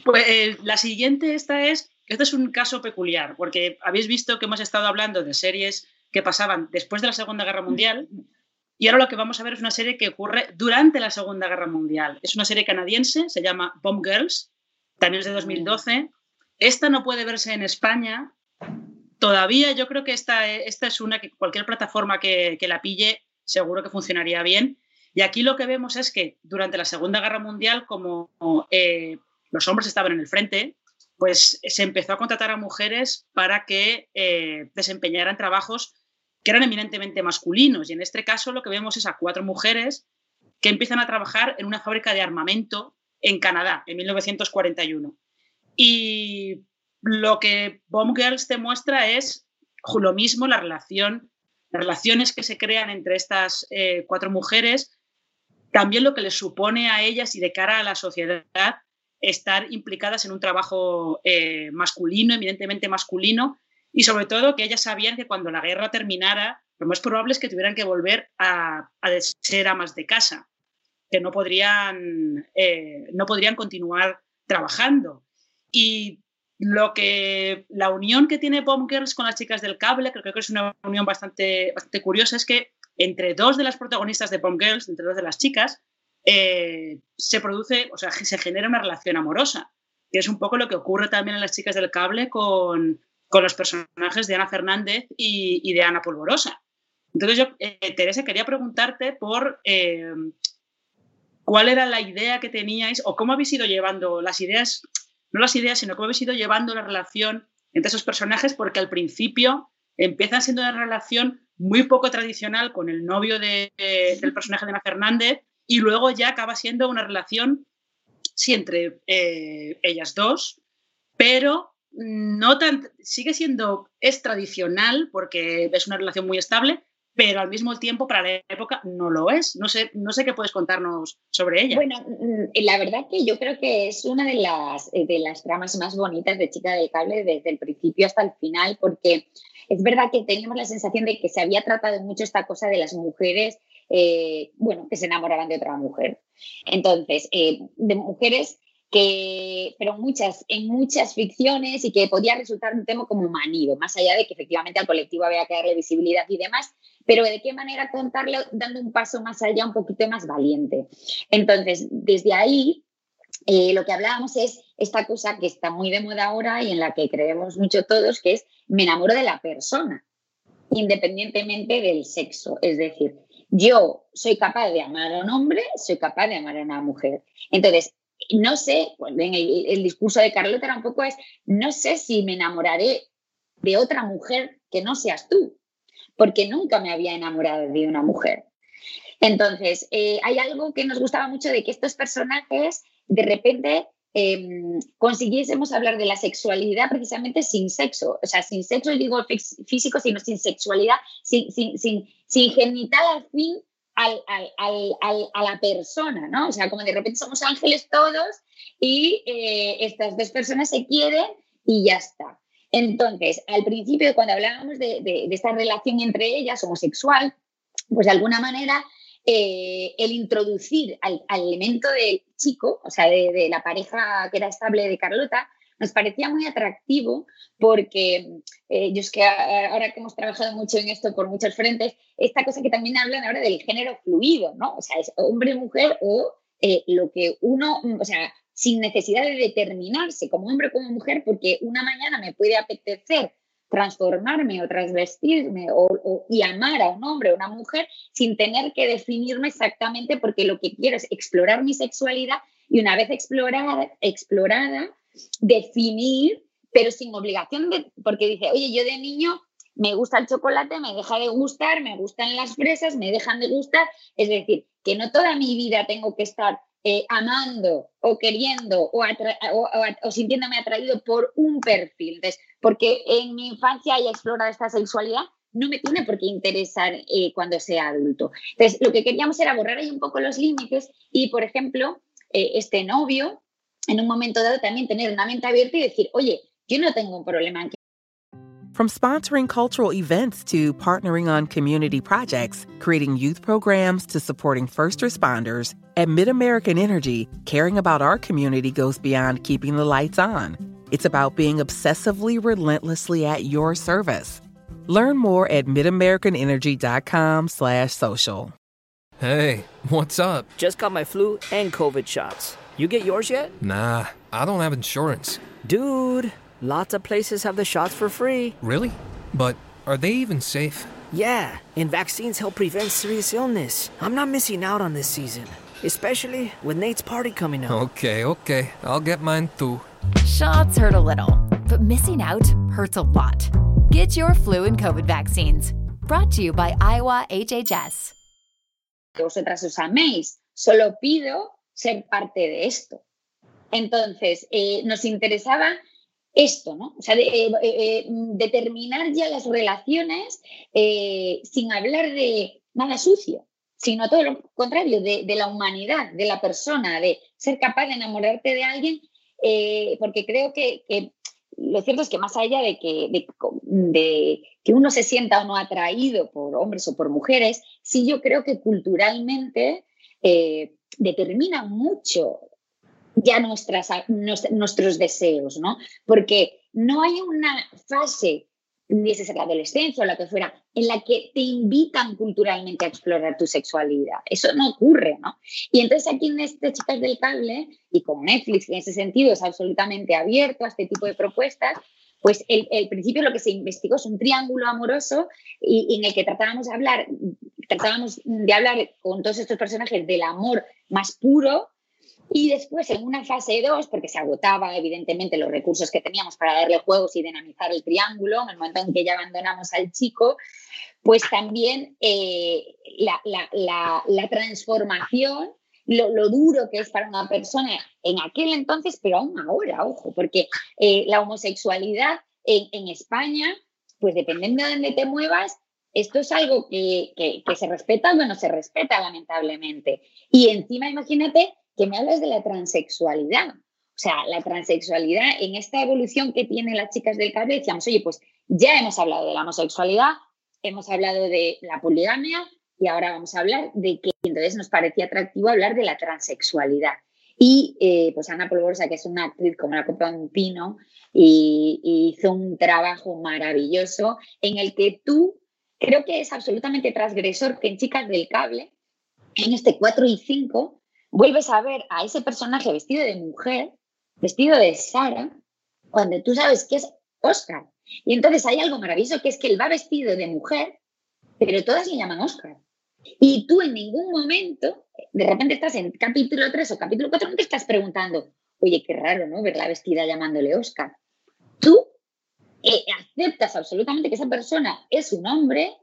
Pues eh, la siguiente esta es este es un caso peculiar, porque habéis visto que hemos estado hablando de series que pasaban después de la Segunda Guerra Mundial y ahora lo que vamos a ver es una serie que ocurre durante la Segunda Guerra Mundial. Es una serie canadiense, se llama Bomb Girls, también es de 2012. Esta no puede verse en España. Todavía yo creo que esta, esta es una que cualquier plataforma que, la pille seguro que funcionaría bien. Y aquí lo que vemos es que durante la Segunda Guerra Mundial, como eh, los hombres estaban en el frente, pues se empezó a contratar a mujeres para que eh, desempeñaran trabajos que eran eminentemente masculinos. Y en este caso lo que vemos es a cuatro mujeres que empiezan a trabajar en una fábrica de armamento en Canadá en 1941. Y lo que Bomb Girls te muestra es lo mismo, la relación, las relaciones que se crean entre estas eh, cuatro mujeres, también lo que les supone a ellas y de cara a la sociedad estar implicadas en un trabajo eh, masculino, evidentemente masculino, y sobre todo que ellas sabían que cuando la guerra terminara, lo más probable es que tuvieran que volver a, ser amas de casa, que no podrían, eh, no podrían continuar trabajando. Y lo que la unión que tiene Bomb Girls con las chicas del cable, creo que es una unión bastante, bastante curiosa, es que entre dos de las protagonistas de Bomb Girls, entre dos de las chicas, eh, se produce, o sea, se genera una relación amorosa, que es un poco lo que ocurre también en las chicas del cable con, los personajes de Ana Fernández y, de Ana Polvorosa. Entonces yo, eh, Teresa, quería preguntarte por eh, cuál era la idea que teníais o cómo habéis ido llevando las ideas, no las ideas, sino cómo habéis ido llevando la relación entre esos personajes, porque al principio empiezan siendo una relación muy poco tradicional con el novio del personaje de Ana Fernández y luego ya acaba siendo una relación, sí, entre eh, ellas dos, pero no tan, sigue siendo, es tradicional porque es una relación muy estable, pero al mismo tiempo para la época no lo es. No sé, no sé qué puedes contarnos sobre ella. Bueno, mm, la verdad que yo creo que es una de las, eh, de las tramas más bonitas de Chica del Cable desde el principio hasta el final, porque es verdad que teníamos la sensación de que se había tratado mucho esta cosa de las mujeres eh, bueno, que se enamoraban de otra mujer. Entonces, eh, de mujeres que, pero muchas, en muchas ficciones y que podía resultar un tema como manido, más allá de que efectivamente al colectivo había que darle visibilidad y demás, pero de qué manera contarlo dando un paso más allá, un poquito más valiente. Entonces, desde ahí, eh, lo que hablábamos es esta cosa que está muy de moda ahora y en la que creemos mucho todos, que es me enamoro de la persona, independientemente del sexo. Es decir, yo soy capaz de amar a un hombre, soy capaz de amar a una mujer. Entonces, no sé, en el, discurso de Carlota era un poco es, no sé si me enamoraré de otra mujer que no seas tú, porque nunca me había enamorado de una mujer. Entonces, eh, hay algo que nos gustaba mucho de que estos personajes de repente Em, consiguiésemos hablar de la sexualidad precisamente sin sexo, o sea, sin sexo, digo físico, sino sin sexualidad, sin, sin, sin, sin genital al fin al, al, al, a la persona, ¿no? O sea, como de repente somos ángeles todos y eh, estas dos personas se quieren y ya está. Entonces, al principio, cuando hablábamos de, esta relación entre ellas, homosexual, pues de alguna manera eh, el introducir al, elemento del chico, o sea, de, la pareja que era estable de Carlota, nos parecía muy atractivo porque eh, yo es que ahora que hemos trabajado mucho en esto por muchos frentes, esta cosa que también hablan ahora del género fluido, ¿no? O sea, es hombre-mujer o eh, lo que uno, o sea, sin necesidad de determinarse como hombre o como mujer, porque una mañana me puede apetecer transformarme o transvestirme o, y amar a un hombre o una mujer sin tener que definirme exactamente porque lo que quiero es explorar mi sexualidad y una vez explorada, explorada definir, pero sin obligación de, porque dice, oye, yo de niño me gusta el chocolate, me deja de gustar, me gustan las fresas, me dejan de gustar, es decir, que no toda mi vida tengo que estar eh, amando o queriendo o, sintiéndome atraído por un perfil. Entonces, porque en mi infancia haya explorado esta sexualidad, no me tiene por qué interesar eh, cuando sea adulto. Entonces, lo que queríamos era borrar ahí un poco los límites y, por ejemplo, eh, este novio, en un momento dado, también tener una mente abierta y decir, oye, yo no tengo un problema en From sponsoring cultural events to partnering on community projects, creating youth programs to supporting first responders, at MidAmerican Energy, caring about our community goes beyond keeping the lights on. It's about being obsessively relentlessly at your service. Learn more at midamericanenergy.com slash social. Hey, what's up? Just got my flu and COVID shots. You get yours yet? Nah, I don't have insurance. Dude, lots of places have the shots for free. Really? But are they even safe? Yeah, and vaccines help prevent serious illness. I'm not missing out on this season, especially with Nate's party coming up. Okay, okay. I'll get mine too. Shots hurt a little, but missing out hurts a lot. Get your flu and COVID vaccines. Brought to you by Iowa HHS. Que vosotras os améis. Solo pido ser parte de esto. Entonces, eh, nos interesaba esto, ¿no? O sea, de, eh, eh, determinar ya las relaciones sin hablar de nada sucio, sino todo lo contrario, de, la humanidad, de la persona, de ser capaz de enamorarte de alguien, porque creo que, que, lo cierto es que más allá de que, de, que uno se sienta o no atraído por hombres o por mujeres, sí yo creo que culturalmente determina mucho ya nuestras, nuestros deseos, ¿no? Porque no hay una fase, ni ser la adolescencia o la que fuera, en la que te invitan culturalmente a explorar tu sexualidad. Eso no ocurre, ¿no? Y entonces aquí en este Chicas del Cable, y con Netflix en ese sentido es absolutamente abierto a este tipo de propuestas, pues el, el, principio lo que se investigó es un triángulo amoroso y, en el que tratábamos de hablar, tratábamos de hablar con todos estos personajes del amor más puro y después en una fase 2, porque se agotaba evidentemente los recursos que teníamos para darle juegos y dinamizar el triángulo, en el momento en que ya abandonamos al chico, pues también eh, la, la, la, la, transformación, lo, lo, duro que es para una persona en aquel entonces, pero aún ahora, ojo, porque eh, la homosexualidad en, en, España, pues dependiendo de dónde te muevas, esto es algo que, que, que se respeta o no se respeta, lamentablemente. Y encima, imagínate que me hablas de la transexualidad. O sea, la transexualidad en esta evolución que tienen las chicas del cable, decíamos, oye, pues ya hemos hablado de la homosexualidad, hemos hablado de la poligamia y ahora vamos a hablar de que entonces nos parecía atractivo hablar de la transexualidad. Y eh, pues Ana Polvorosa, que es una actriz como la copa de un pino, y, hizo un trabajo maravilloso en el que tú creo que es absolutamente transgresor que en Chicas del Cable, en este 4 y 5, vuelves a ver a ese personaje vestido de mujer, vestido de Sara, cuando tú sabes que es Oscar. Y entonces hay algo maravilloso que es que él va vestido de mujer, pero todas le llaman Oscar. Y tú en ningún momento, de repente estás en capítulo 3 o capítulo 4, no te estás preguntando, oye, qué raro, ¿no? Verla vestida llamándole Oscar. Tú eh, aceptas absolutamente que esa persona es un hombre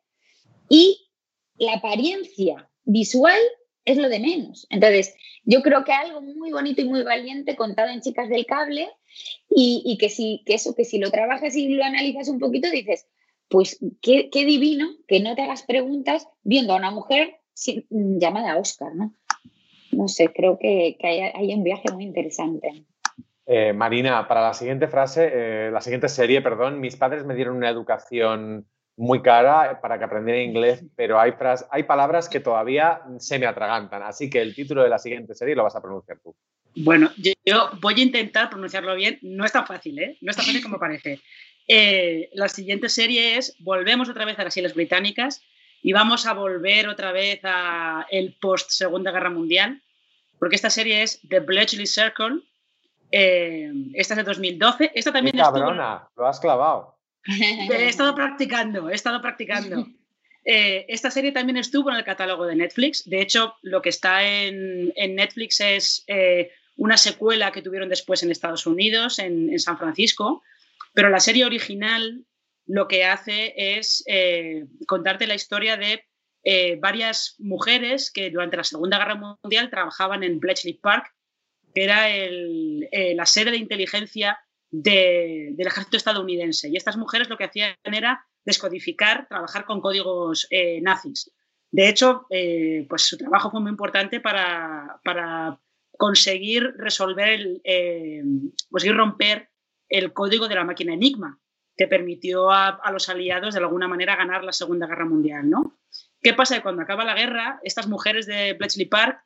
y la apariencia visual es lo de menos. Entonces, yo creo que algo muy bonito y muy valiente contado en Chicas del Cable y, que, si, que eso, que si lo trabajas y lo analizas un poquito, dices, pues qué, divino que no te hagas preguntas viendo a una mujer llamada Oscar, ¿no? No sé, creo que, hay, un viaje muy interesante. Eh, Marina, para la siguiente frase, eh, la siguiente serie, perdón, mis padres me dieron una educación muy cara para que aprendiera inglés, pero hay, hay palabras que todavía se me atragantan. Así que el título de la siguiente serie lo vas a pronunciar tú. Bueno, yo, voy a intentar pronunciarlo bien. No es tan fácil, ¿eh? No es tan fácil como parece. Eh, la siguiente serie es Volvemos otra vez a las Islas Británicas y vamos a volver otra vez a el post Segunda Guerra Mundial, porque esta serie es The Bletchley Circle Eh, esta es de 2012. Esta también Qué cabrona, lo has clavado. He estado practicando, he estado practicando. Eh, esta serie también estuvo en el catálogo de Netflix. De hecho, lo que está en, Netflix es eh, una secuela que tuvieron después en Estados Unidos, en, San Francisco. Pero la serie original lo que hace es eh, contarte la historia de varias mujeres que durante la Segunda Guerra Mundial trabajaban en Bletchley Park, que era la sede de inteligencia del ejército estadounidense. Y estas mujeres lo que hacían era descodificar, trabajar con códigos eh, nazis. De hecho, eh, pues su trabajo fue muy importante para, conseguir resolver, el, eh, conseguir romper el código de la máquina Enigma, que permitió a, los aliados de alguna manera ganar la Segunda Guerra Mundial. ¿no? ¿Qué pasa? Cuando acaba la guerra, estas mujeres de Bletchley Park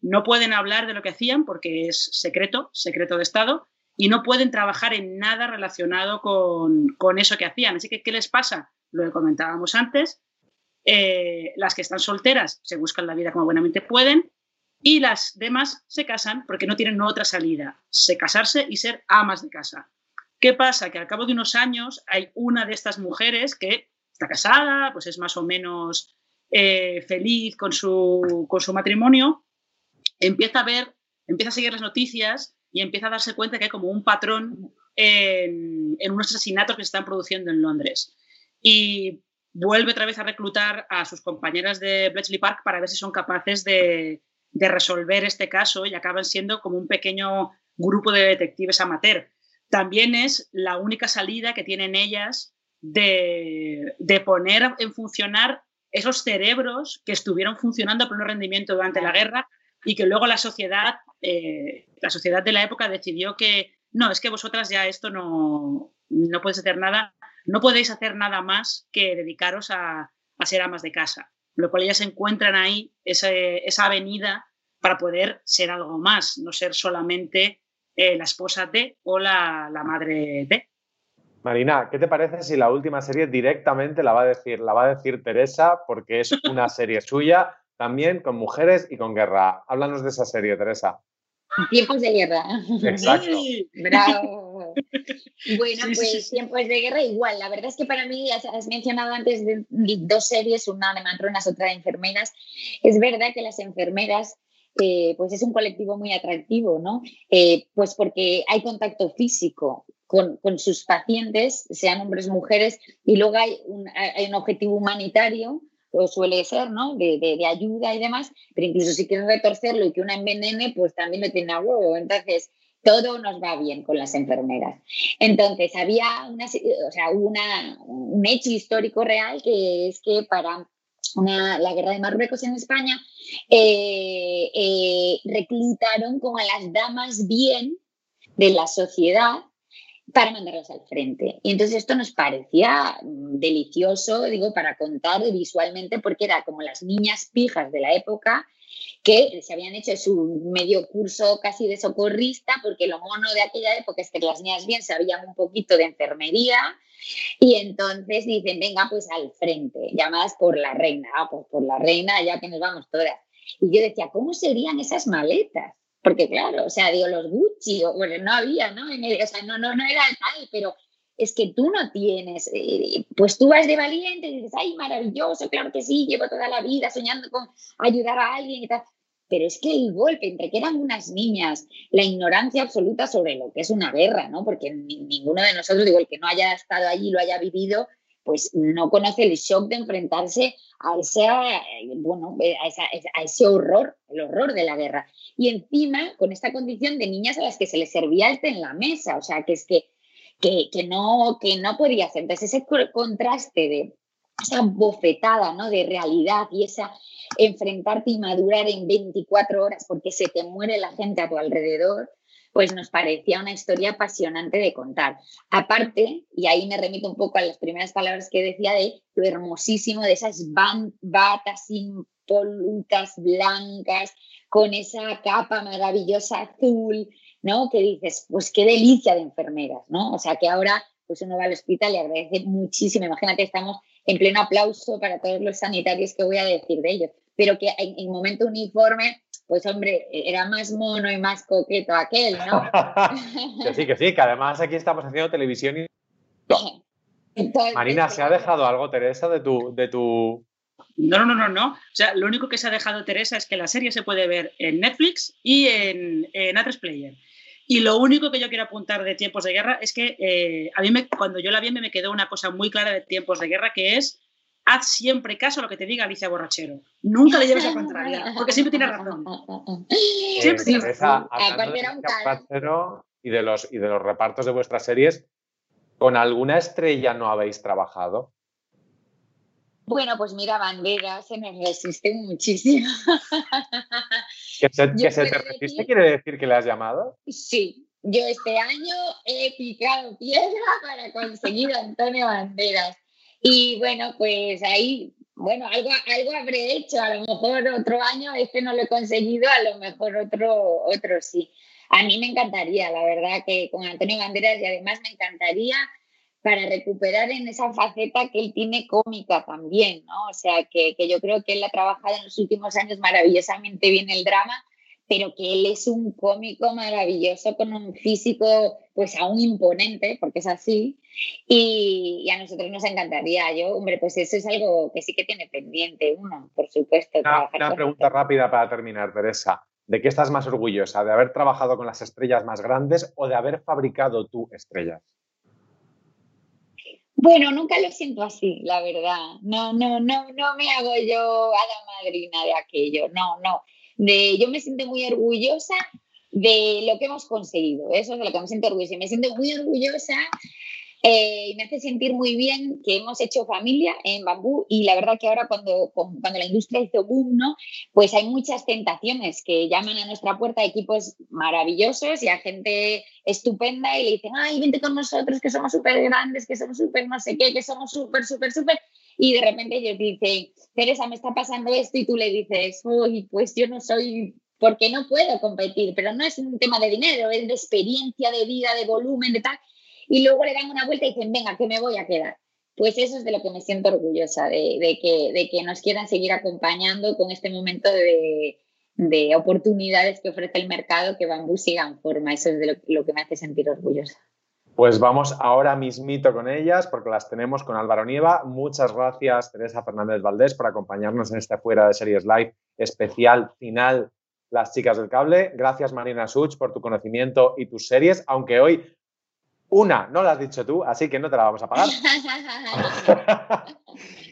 no pueden hablar de lo que hacían porque es secreto, secreto de Estado, y no pueden trabajar en nada relacionado con, eso que hacían. Así que, ¿qué les pasa? Lo que comentábamos antes, eh, las que están solteras se buscan la vida como buenamente pueden y las demás se casan porque no tienen otra salida, se casarse y ser amas de casa. ¿Qué pasa? Que al cabo de unos años hay una de estas mujeres que está casada, pues es más o menos eh, feliz con su, con su matrimonio, empieza a ver, empieza a seguir las noticias y empieza a darse cuenta que hay como un patrón en, unos asesinatos que se están produciendo en Londres. Y vuelve otra vez a reclutar a sus compañeras de Bletchley Park para ver si son capaces de, resolver este caso y acaban siendo como un pequeño grupo de detectives amateur. También es la única salida que tienen ellas de, de poner en funcionar esos cerebros que estuvieron funcionando a pleno rendimiento durante la guerra y que luego la sociedad, eh, la sociedad de la época decidió que no, es que vosotras ya esto no, no podéis hacer nada, no podéis hacer nada más que dedicaros a, ser amas de casa. Lo cual ellas encuentran ahí esa avenida para poder ser algo más, no ser solamente eh, la esposa de o la, la madre de. Marina, ¿qué te parece si la última serie directamente la va a decir, la va a decir Teresa, porque es una serie suya también con mujeres y con guerra. Háblanos de esa serie, Teresa. Tiempos de guerra. Exacto. Bravo. Bueno, pues tiempos de guerra igual. La verdad es que para mí, has mencionado antes de dos series, una de matronas, otra de enfermeras. Es verdad que las enfermeras eh, pues es un colectivo muy atractivo, ¿no? Eh, pues porque hay contacto físico con, con, sus pacientes, sean hombres o mujeres, y luego hay un, hay un objetivo humanitario suele ser, ¿no? De, de, ayuda y demás, pero incluso si quieres retorcerlo y que una envenene, pues también lo tiene a huevo. Entonces, todo nos va bien con las enfermeras. Entonces, había una, o sea, una, un hecho histórico real que es que para una, la guerra de Marruecos en España, eh, eh, reclutaron como a las damas bien de la sociedad para mandarlas al frente. Y entonces esto nos parecía delicioso, digo, para contar visualmente, porque era como las niñas pijas de la época que se habían hecho su medio curso casi de socorrista, porque lo mono de aquella época es que las niñas bien sabían un poquito de enfermería, y entonces dicen, venga, pues al frente, llamadas por la reina, ah, pues por la reina, ya que nos vamos todas. Y yo decía, ¿cómo serían esas maletas? Porque claro, o sea, digo, los Gucci, o, bueno, no había, ¿no? o sea, no, no, no era tal, pero es que tú no tienes, eh, pues tú vas de valiente y dices, ay, maravilloso, claro que sí, llevo toda la vida soñando con ayudar a alguien y tal. Pero es que el golpe, entre que eran unas niñas, la ignorancia absoluta sobre lo que es una guerra, ¿no? Porque ninguno de nosotros, digo, el que no haya estado allí, lo haya vivido, pues no conoce el shock de enfrentarse a, ese, bueno, a, ese horror, el horror de la guerra. Y encima, con esta condición de niñas a las que se les servía el té en la mesa, o sea, que es que, que, no, que no podía ser. Entonces, ese contraste de esa bofetada ¿no? de realidad y esa enfrentarte y madurar en 24 horas porque se te muere la gente a tu alrededor, pues nos parecía una historia apasionante de contar. Aparte, y ahí me remito un poco a las primeras palabras que decía de lo hermosísimo de esas batas impolutas blancas con esa capa maravillosa azul, ¿no? Que dices, pues qué delicia de enfermeras, ¿no? O sea que ahora pues uno va al hospital y agradece muchísimo. Imagínate, estamos en pleno aplauso para todos los sanitarios que voy a decir de ellos pero que en, el momento uniforme, pues hombre, era más mono y más coqueto aquel, ¿no? que sí, que sí, que además aquí estamos haciendo televisión y... Marina, ¿se ha dejado algo, Teresa, de tu, de tu no, no, no, no, no. O sea, lo único que se ha dejado Teresa es que la serie se puede ver en Netflix y en, en A3 Player. Y lo único que yo quiero apuntar de Tiempos de Guerra es que eh, a mí me, cuando yo la vi me quedó una cosa muy clara de Tiempos de Guerra que es haz siempre caso a lo que te diga Alicia Borrachero. Nunca le lleves a contraria, porque siempre tiene razón. Siempre tiene razón. y de los y de los repartos de vuestras series, ¿con alguna estrella no habéis trabajado? Bueno, pues mira, Banderas se me resiste muchísimo. ¿Que se, que se te resiste quiere decir que le has llamado? Sí, yo este año he picado piedra para conseguir a Antonio Banderas. Y bueno, pues ahí, bueno, algo, algo habré hecho. A lo mejor otro año este no lo he conseguido, a lo mejor otro, otro sí. A mí me encantaría, la verdad, que con Antonio Banderas y además me encantaría para recuperar en esa faceta que él tiene cómica también, ¿no? O sea, que, yo creo que él ha trabajado en los últimos años maravillosamente bien el drama, pero que él es un cómico maravilloso con un físico pues aún imponente, porque es así, y, a nosotros nos encantaría. Yo, hombre, pues eso es algo que sí que tiene pendiente uno, por supuesto. Una, una pregunta rápida para terminar, Teresa. ¿De qué estás más orgullosa? ¿De haber trabajado con las estrellas más grandes o de haber fabricado tú estrellas? Bueno, nunca lo siento así, la verdad. No, no, no, no me hago yo a la madrina de aquello. No, no. De, yo me siento muy orgullosa de lo que hemos conseguido. Eso es lo que me siento orgullosa. Y me siento muy orgullosa eh, y me hace sentir muy bien que hemos hecho familia en bambú y la verdad que ahora cuando, cuando la industria hizo boom, ¿no? pues hay muchas tentaciones que llaman a nuestra puerta equipos maravillosos y a gente estupenda y le dicen, ay, vente con nosotros que somos súper grandes, que somos súper no sé qué, que somos súper, súper, súper. Y de repente ellos dicen, Teresa, me está pasando esto y tú le dices, uy, pues yo no soy porque no puedo competir, pero no es un tema de dinero, es de experiencia, de vida, de volumen, de tal y luego le dan una vuelta y dicen, venga, que me voy a quedar. Pues eso es de lo que me siento orgullosa, de, que, de que nos quieran seguir acompañando con este momento de, oportunidades que ofrece el mercado, que Bambú siga en forma. Eso es de lo, que me hace sentir orgullosa. Pues vamos ahora mismito con ellas, porque las tenemos con Álvaro Nieva. Muchas gracias, Teresa Fernández Valdés, por acompañarnos en este Fuera de Series Live especial final Las Chicas del Cable. Gracias, Marina Such, por tu conocimiento y tus series, aunque hoy una, no la has dicho tú, así que no te la vamos a pagar.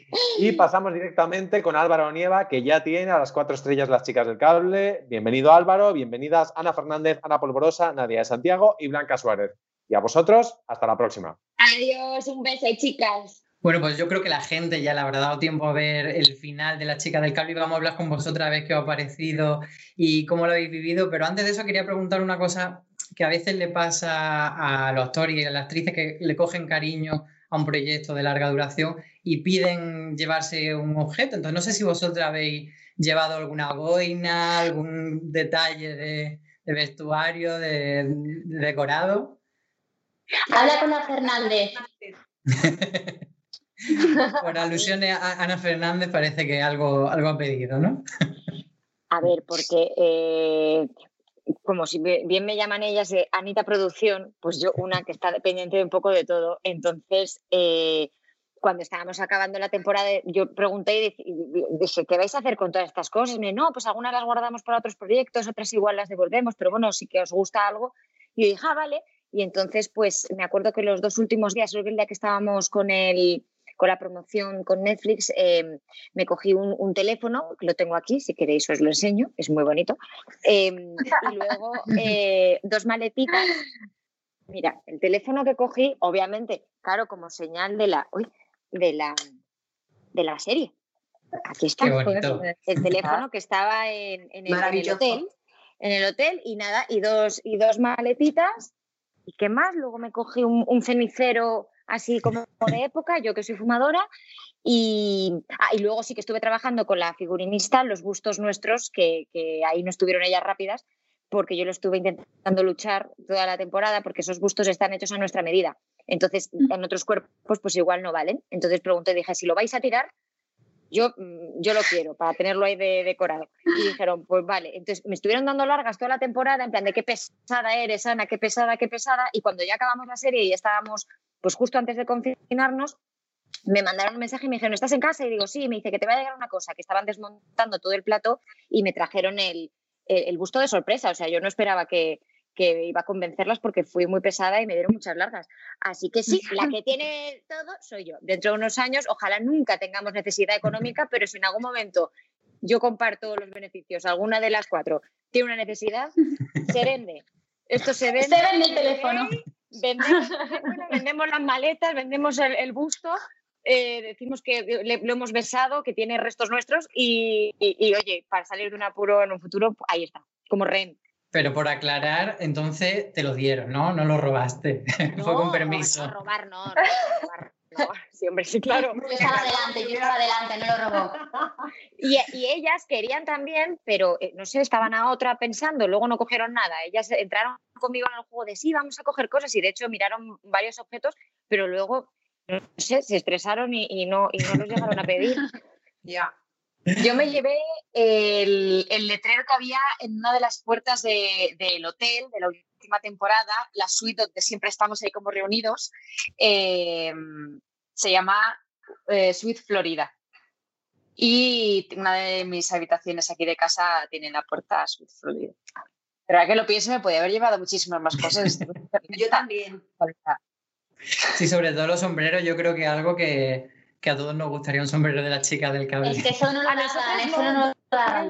y pasamos directamente con Álvaro Nieva, que ya tiene a las cuatro estrellas las chicas del cable. Bienvenido Álvaro, bienvenidas Ana Fernández, Ana Polvorosa, Nadia de Santiago y Blanca Suárez. Y a vosotros, hasta la próxima. Adiós, un beso, chicas. Bueno, pues yo creo que la gente ya le habrá dado tiempo a ver el final de La chica del cable y vamos a hablar con vosotras a ver qué os ha parecido y cómo lo habéis vivido. Pero antes de eso quería preguntar una cosa que a veces le pasa a los actores y a las actrices que le cogen cariño a un proyecto de larga duración y piden llevarse un objeto. Entonces, no sé si vosotros habéis llevado alguna boina, algún detalle de, vestuario, de, decorado. Habla con Ana Fernández. Por alusiones a Ana Fernández parece que algo, algo ha pedido, ¿no? A ver, porque eh, como si bien me llaman ellas de Anita Producción, pues yo una que está dependiente de un poco de todo. Entonces, eh, cuando estábamos acabando la temporada, yo pregunté y dije, ¿qué vais a hacer con todas estas cosas? Y me no, pues algunas las guardamos para otros proyectos, otras igual las devolvemos, pero bueno, si que os gusta algo. Y yo dije, ah, vale. Y entonces, pues me acuerdo que los dos últimos días, el día que estábamos con el con la promoción con Netflix, em, me cogí un, teléfono, lo tengo aquí, si queréis os lo enseño, es muy bonito, em, y luego eh, dos maletitas. Mira, el teléfono que cogí, obviamente, claro, como señal de la, de la, de la serie. Aquí está el teléfono que estaba en, el, hotel. En el hotel y nada, y dos, y dos maletitas. ¿Y qué más? Luego me cogí un, un cenicero así como de época, yo que soy fumadora. Y, ah, y luego sí que estuve trabajando con la figurinista, los bustos nuestros, que, ahí no estuvieron ellas rápidas, porque yo lo estuve intentando luchar toda la temporada, porque esos bustos están hechos a nuestra medida. Entonces, mm. en otros cuerpos, pues igual no valen. Entonces pregunté, dije, si lo vais a tirar, yo, mm, yo lo quiero para tenerlo ahí de, decorado. Y dijeron, pues vale. Entonces me estuvieron dando largas toda la temporada en plan de qué pesada eres, Ana, qué pesada, qué pesada. Y cuando ya acabamos la serie y estábamos, pues justo antes de confinarnos, me mandaron un mensaje y me dijeron, ¿estás en casa? Y digo, sí, me dice que te va a llegar una cosa, que estaban desmontando todo el plato y me trajeron el, el, busto de sorpresa. O sea, yo no esperaba que, que iba a convencerlas porque fui muy pesada y me dieron muchas largas. Así que sí, la que tiene todo soy yo. Dentro de unos años, ojalá nunca tengamos necesidad económica, pero si en algún momento yo comparto los beneficios, alguna de las cuatro tiene una necesidad, se vende. Esto se vende. Se vende el teléfono. Vendemos, las maletas, vendemos el, busto, eh, decimos que lo hemos besado, que tiene restos nuestros y, oye, para salir de un apuro en un futuro, ahí está, como rehén. Pero por aclarar, entonces te lo dieron, ¿no? No lo robaste. Fue con permiso. No, robar no, robar no. Sí, hombre, sí, claro. Yo estaba adelante, yo estaba adelante, no lo robó. Y, y, ellas querían también, pero eh, no sé, estaban a otra pensando, luego no cogieron nada. Ellas entraron conmigo en el juego de sí, vamos a coger cosas y de hecho miraron varios objetos, pero luego, no sé, se estresaron y, y no, y no los llegaron a pedir. Ya. Yo me llevé el, letrero que había en una de las puertas del hotel de la última temporada, la suite donde siempre estamos ahí como reunidos. Eh, se llama eh, Suite Florida. Y una de mis habitaciones aquí de casa tiene la puerta Suite Florida. Pero a que lo piense, me podía haber llevado muchísimas más cosas. yo también. Sí, sobre todo los sombreros, yo creo que algo que, que a todos nos gustaría un sombrero de la chica del cable. Es que eso no lo eso no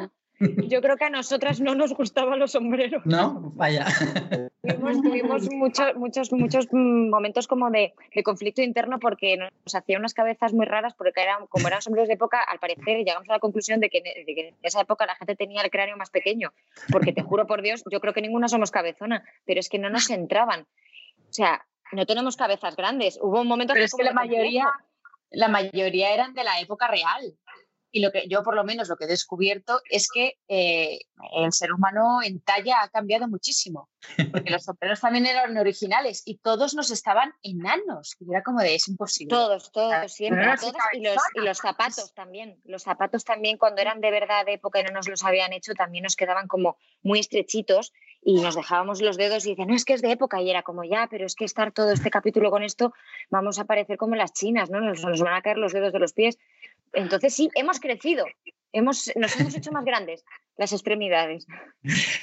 lo. Yo creo que a nosotras no nos gustaban los sombreros. No, vaya. Tuvimos, muchos, muchos, muchos momentos como de, conflicto interno porque nos hacían unas cabezas muy raras porque eran, como eran sombreros de época, al parecer llegamos a la conclusión de que, en esa época la gente tenía el cráneo más pequeño. Porque te juro por Dios, yo creo que ninguna somos cabezona, pero es que no nos entraban. O sea, no tenemos cabezas grandes. Hubo un momento pero es que la mayoría, la mayoría eran de la época real. Y lo que yo por lo menos lo que he descubierto es que eh, el ser humano en talla ha cambiado muchísimo. Porque los sombreros también eran originales y todos nos estaban enanos. Y era como de es imposible. Todos, todos, siempre. y, los, y, los, zapatos también. Los zapatos también cuando eran de verdad de época y no nos los habían hecho también nos quedaban como muy estrechitos y nos dejábamos los dedos y decían, no, es que es de época. Y era como, ya, pero es que estar todo este capítulo con esto, vamos a parecer como las chinas, ¿no? Nos, nos van a caer los dedos de los pies. Entonces sí, hemos crecido, hemos, nos hemos hecho más grandes las extremidades.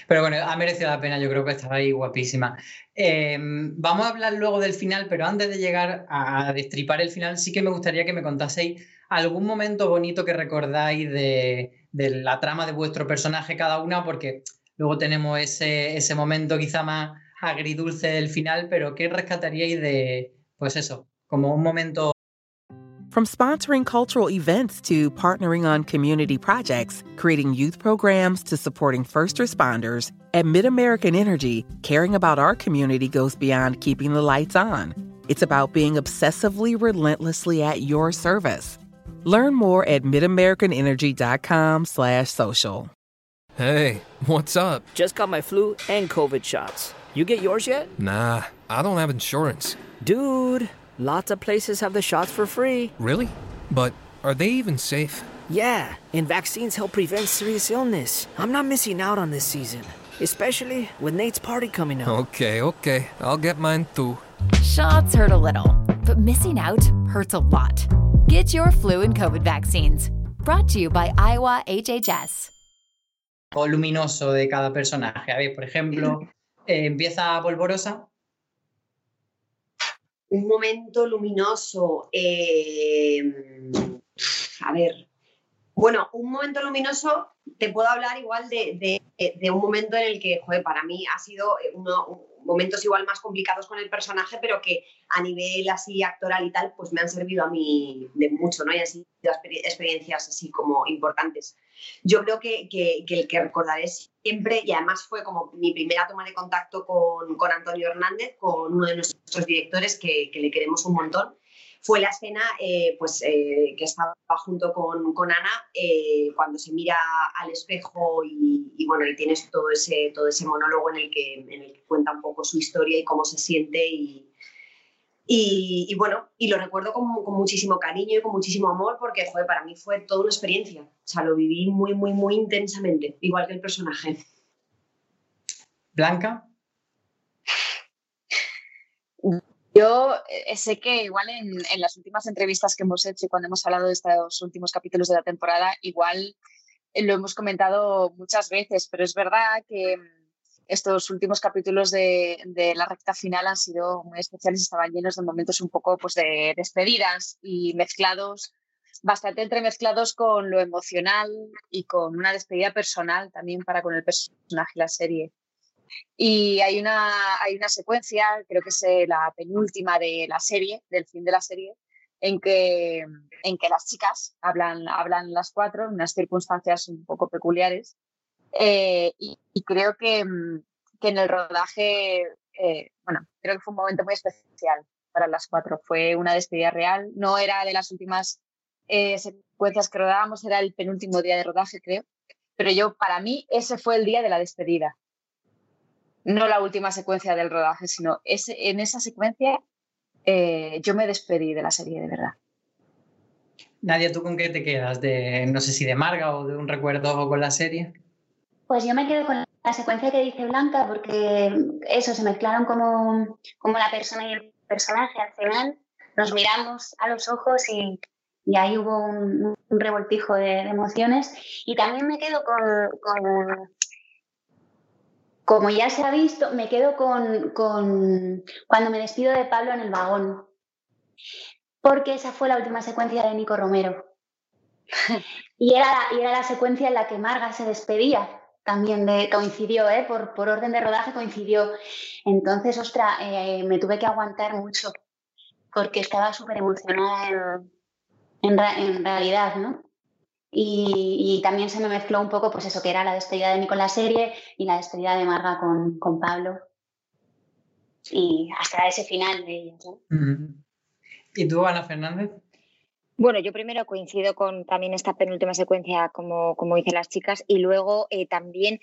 Pero bueno, ha merecido la pena, yo creo que estaba ahí guapísima. Em, vamos a hablar luego del final, pero antes de llegar a destripar el final, sí que me gustaría que me contaseis algún momento bonito que recordáis de, de la trama de vuestro personaje cada una, porque luego tenemos ese, ese momento quizá más agridulce del final, pero ¿qué rescataríais de, pues eso, como un momento From sponsoring cultural events to partnering on community projects, creating youth programs to supporting first responders, at MidAmerican Energy, caring about our community goes beyond keeping the lights on. It's about being obsessively relentlessly at your service. Learn more at midamericanenergy.com slash social. Hey, what's up? Just got my flu and COVID shots. You get yours yet? Nah, I don't have insurance. Dude, lots of places have the shots for free. Really? But are they even safe? Yeah, and vaccines help prevent serious illness. I'm not missing out on this season, especially with Nate's party coming up. Okay, okay. I'll get mine too. Shots hurt a little, but missing out hurts a lot. Get your flu and COVID vaccines. Brought to you by Iowa HHS. O luminoso de cada personaje. A ver, por ejemplo, eh, empieza Polvorosa. Un momento luminoso. Eh, a ver. Bueno, un momento luminoso, te puedo hablar igual de, de, un momento en el que, joder, para mí ha sido momentos igual más complicados con el personaje, pero que a nivel así actoral y tal, pues me han servido a mí de mucho, ¿no? Y han sido experiencias así como importantes. Yo creo que, que, el que recordaré siempre, y además fue como mi primera toma de contacto con, con Antonio Hernández, con uno de nuestros directores que, que le queremos un montón, fue la escena eh, pues, eh, que estaba junto con, con Ana eh, cuando se mira al espejo y, bueno, y tienes todo ese, todo ese monólogo en el, que, en el que cuenta un poco su historia y cómo se siente y, Y, bueno, y lo recuerdo con, muchísimo cariño y con muchísimo amor porque, joder, para mí fue toda una experiencia. O sea, lo viví muy, muy, muy intensamente, igual que el personaje. Blanca. Yo eh, sé que igual en, en, las últimas entrevistas que hemos hecho y cuando hemos hablado de estos últimos capítulos de la temporada, igual lo hemos comentado muchas veces, pero es verdad que estos últimos capítulos de, la recta final han sido muy especiales, estaban llenos de momentos un poco pues, de despedidas y mezclados, bastante entremezclados con lo emocional y con una despedida personal también para con el personaje y la serie. Y hay una, hay una secuencia, creo que es eh, la penúltima de la serie, del fin de la serie, en que, en que las chicas hablan, hablan las cuatro en unas circunstancias un poco peculiares eh, y, creo mm, que, en el rodaje, eh, bueno, creo que fue un momento muy especial para las cuatro. Fue una despedida real. No era de las últimas eh, secuencias que rodábamos, era el penúltimo día de rodaje, creo. Pero yo, para mí, ese fue el día de la despedida. No la última secuencia del rodaje, sino ese, en esa secuencia yo me despedí de la serie, de verdad. Nadia, ¿tú con qué te quedas? De, no sé si de Marga o de un recuerdo con la serie. Pues yo me quedo con la secuencia que dice Blanca, porque eso, se mezclaron como, como la persona y el personaje al final. Nos miramos a los ojos y, y ahí hubo un, revoltijo de, emociones. Y también me quedo con, con, como ya se ha visto, me quedo con, con cuando me despido de Pablo en el vagón, porque esa fue la última secuencia de Nico Romero. y, era, y era la secuencia en la que Marga se despedía también de, coincidió, ¿eh? por, por, orden de rodaje coincidió. Entonces, ostra, eh, me tuve que aguantar mucho porque estaba súper emocionada en, en, realidad, ¿no? Y, y, también se me mezcló un poco, pues eso, que era la despedida de mí con la serie y la despedida de Marga con, con Pablo. Y hasta ese final de ellos. ¿Y tú, Ana Fernández? Bueno, yo primero coincido con también esta penúltima secuencia, como, como dicen las chicas, y luego eh, también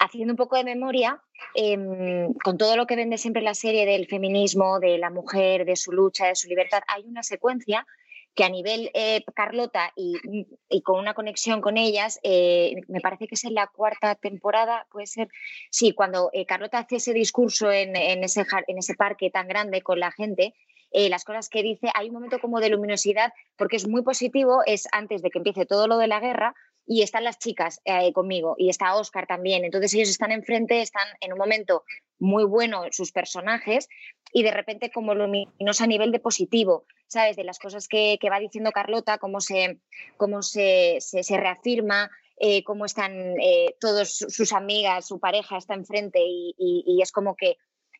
haciendo un poco de memoria, em, con todo lo que vende siempre la serie del feminismo, de la mujer, de su lucha, de su libertad, hay una secuencia que a nivel eh, Carlota y, con una conexión con ellas, eh, me parece que es en la cuarta temporada, puede ser, sí, cuando Carlota hace ese discurso en, en, ese, en ese parque tan grande con la gente, eh, las cosas que dice, hay un momento como de luminosidad porque es muy positivo, es antes de que empiece todo lo de la guerra y están las chicas eh, conmigo y está Oscar también. Entonces ellos están enfrente, están en un momento muy bueno sus personajes y de repente como luminosa a nivel de positivo, ¿sabes? De las cosas que, va diciendo Carlota, cómo se, cómo se, se, reafirma, eh, cómo están todos sus amigas, su pareja está enfrente y, es como que